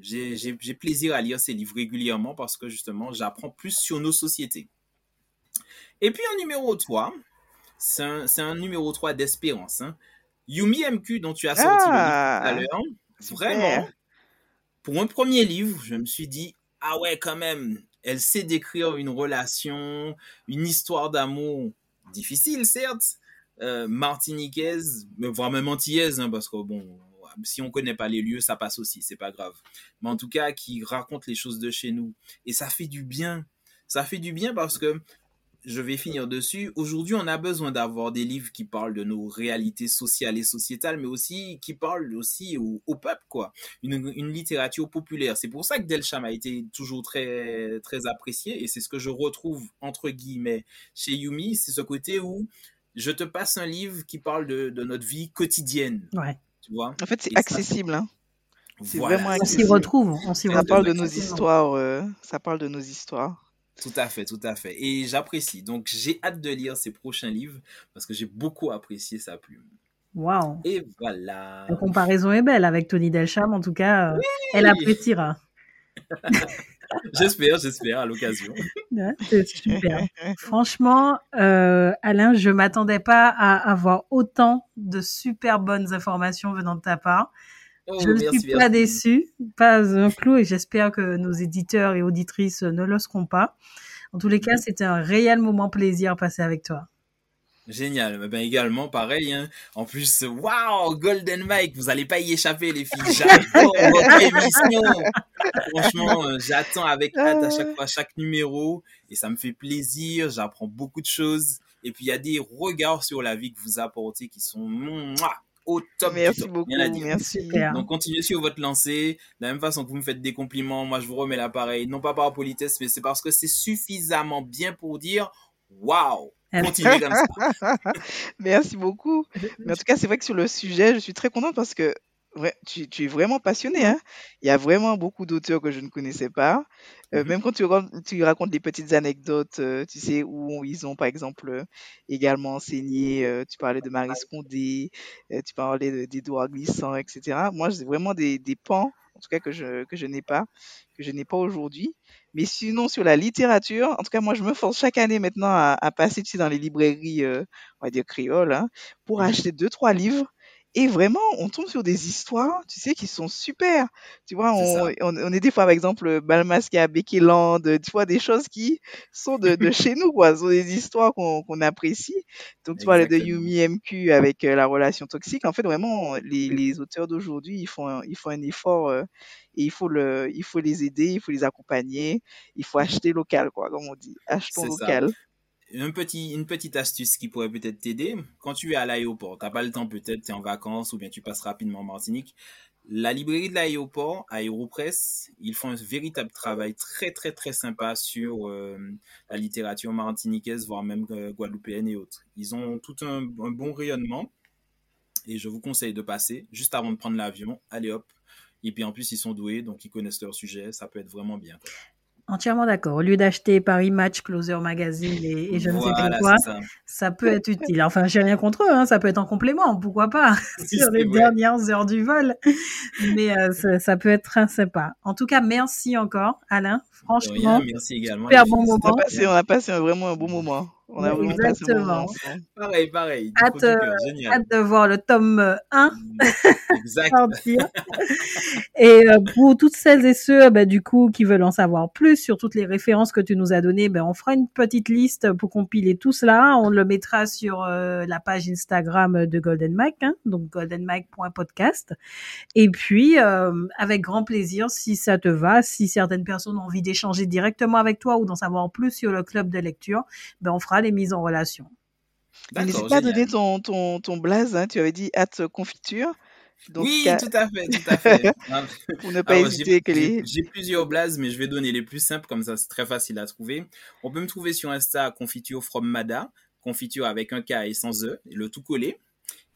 j'ai plaisir à lire ses livres régulièrement parce que justement, j'apprends plus sur nos sociétés. Et puis en numéro 3, c'est un, un numéro 3 d'espérance. hein. Yumi MQ, dont tu as sorti le livre tout à Ah, l'heure, vraiment, pour un premier livre, je me suis dit, ah ouais, quand même, Elle sait décrire une relation, une histoire d'amour difficile, certes, euh, martiniquaise, voire même antillaise, hein, parce que bon, si on connaît pas les lieux, ça passe aussi, c'est pas grave. Mais en tout cas, qui raconte les choses de chez nous. Et ça fait du bien. Ça fait du bien parce que je vais finir dessus. Aujourd'hui, on a besoin d'avoir des livres qui parlent de nos réalités sociales et sociétales, mais aussi qui parlent aussi au, peuple, quoi. Une, littérature populaire. C'est pour ça que Delcham a été toujours très, très apprécié, et c'est ce que je retrouve, entre guillemets, chez Yumi, c'est ce côté où je te passe un livre qui parle de, notre vie quotidienne. Ouais. Tu vois? En fait, c'est accessible, hein. C'est vraiment accessible. On s'y retrouve. On ça parle de nos histoires. Euh, ça parle de nos histoires. Tout à fait, tout à fait. Et j'apprécie. Donc, j'ai hâte de lire ses prochains livres parce que j'ai beaucoup apprécié sa plume. Waouh. Et voilà. La comparaison est belle avec Tony Delcham. En tout cas, euh, elle appréciera. j'espère, j'espère, à l'occasion. c'est super. Franchement, euh, Alain, je m'attendais pas à avoir autant de super bonnes informations venant de ta part. Oh, je ne suis pas déçue, pas un clou, et j'espère que nos éditeurs et auditrices ne le seront pas. En tous les cas, c'était un réel moment plaisir passer avec toi. Génial. Ben également, pareil. Hein. En plus, waouh, Golden Mike, vous n'allez pas y échapper, les filles. J'adore votre émission. Franchement, euh, j'attends avec hâte à chaque fois chaque numéro et ça me fait plaisir. J'apprends beaucoup de choses. Et puis, il y a des regards sur la vie que vous apportez qui sont au top. Merci beaucoup. Merci. Donc, continuez sur votre lancée. De la même façon que vous me faites des compliments, moi, je vous remets l'appareil. Non pas par politesse, mais c'est parce que c'est suffisamment bien pour dire waouh. Continuez comme ça. Merci beaucoup. Mais en tout cas, c'est vrai que sur le sujet, je suis très contente parce que tu, tu es vraiment passionné. Hein. Il y a vraiment beaucoup d'auteurs que je ne connaissais pas. Euh, mmh même quand tu, tu, racontes des petites anecdotes, euh, tu sais, où ils ont, par exemple, euh, également enseigné, tu parlais de Marie Scondé, tu parlais d'Edouard Glissant, etc. Moi, c'est vraiment des, des pans, en tout cas, que je, que je n'ai pas, que je n'ai pas aujourd'hui. Mais sinon, sur la littérature, en tout cas, moi, je me force chaque année maintenant à, à passer tu sais, dans les librairies, on va dire créoles, hein, pour mmh acheter deux, trois livres et vraiment, on tombe sur des histoires, tu sais, qui sont super. Tu vois, on, on, est des fois, par exemple, Balmasca, Bekeland, tu vois, des choses qui sont de, de chez nous, quoi. Ce sont des histoires qu'on apprécie. Donc, tu vois, de Yumi MQ avec euh, la relation toxique. En fait, vraiment, les, les auteurs d'aujourd'hui, ils font, un, ils font un effort euh, et il faut, le, il faut les aider, il faut les accompagner, il faut acheter local, quoi, comme on dit. Achetons local un petit, une petite astuce qui pourrait peut-être t'aider. Quand tu es à l'aéroport, t'as pas le temps peut-être, tu es en vacances ou bien tu passes rapidement en Martinique. La librairie de l'aéroport, Aéropresse, ils font un véritable travail très très très sympa sur euh, la littérature martiniquaise, voire même euh, guadeloupéenne et autres. Ils ont tout un, bon rayonnement et je vous conseille de passer juste avant de prendre l'avion. Allez hop. Et puis en plus, ils sont doués, donc ils connaissent leur sujet. Ça peut être vraiment bien. Entièrement d'accord. Au lieu d'acheter Paris Match, Closer Magazine et, je ne sais pas quoi, ça. peut être utile. Enfin, j'ai rien contre eux, hein, ça peut être en complément, pourquoi pas, sur les dernières heures du vol. Mais euh, ça, peut être très sympa. En tout cas, merci encore, Alain. Franchement, merci également. Super bon moment. On a, passé, vraiment un bon moment. On a vraiment Exactement. Pareil, pareil. Hâte, euh, hâte, de voir le tome 1 exact. et euh, pour toutes celles et ceux bah, du coup qui veulent en savoir plus sur toutes les références que tu nous as données, ben, on fera une petite liste pour compiler tout cela. On le mettra sur euh, la page Instagram de Golden Mike, hein, donc goldenmike.podcast. Et puis, avec grand plaisir, si ça te va, si certaines personnes ont envie d'échanger directement avec toi ou d'en savoir plus sur le club de lecture, ben, on fera les mises en relation. N'hésite pas à donner ton, ton, ton blaze, hein. tu avais dit at confiture. oui, tout à fait, tout à fait. Pour ne pas hésiter que les... J'ai plusieurs blazes, mais je vais donner les plus simples, comme ça c'est très facile à trouver. On peut me trouver sur Insta confiture from Mada, confiture avec un K et sans E, le tout collé.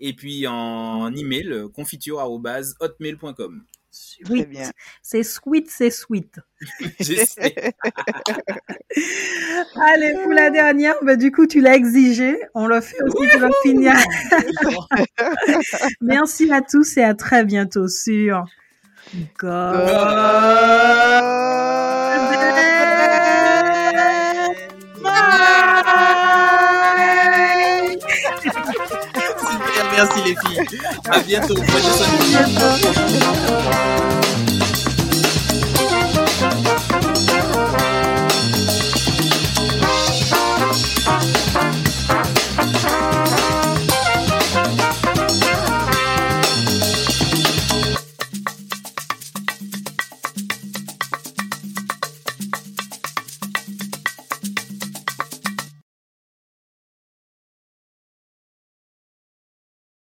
Et puis en email, confiture.hotmail.com. Sweet. C'est sweet, c'est sweet. Allez, pour la dernière, bah, du coup, tu l'as exigé. On le fait aussi pour le finir. Merci à tous et à très bientôt sur God. Merci les filles. À bientôt.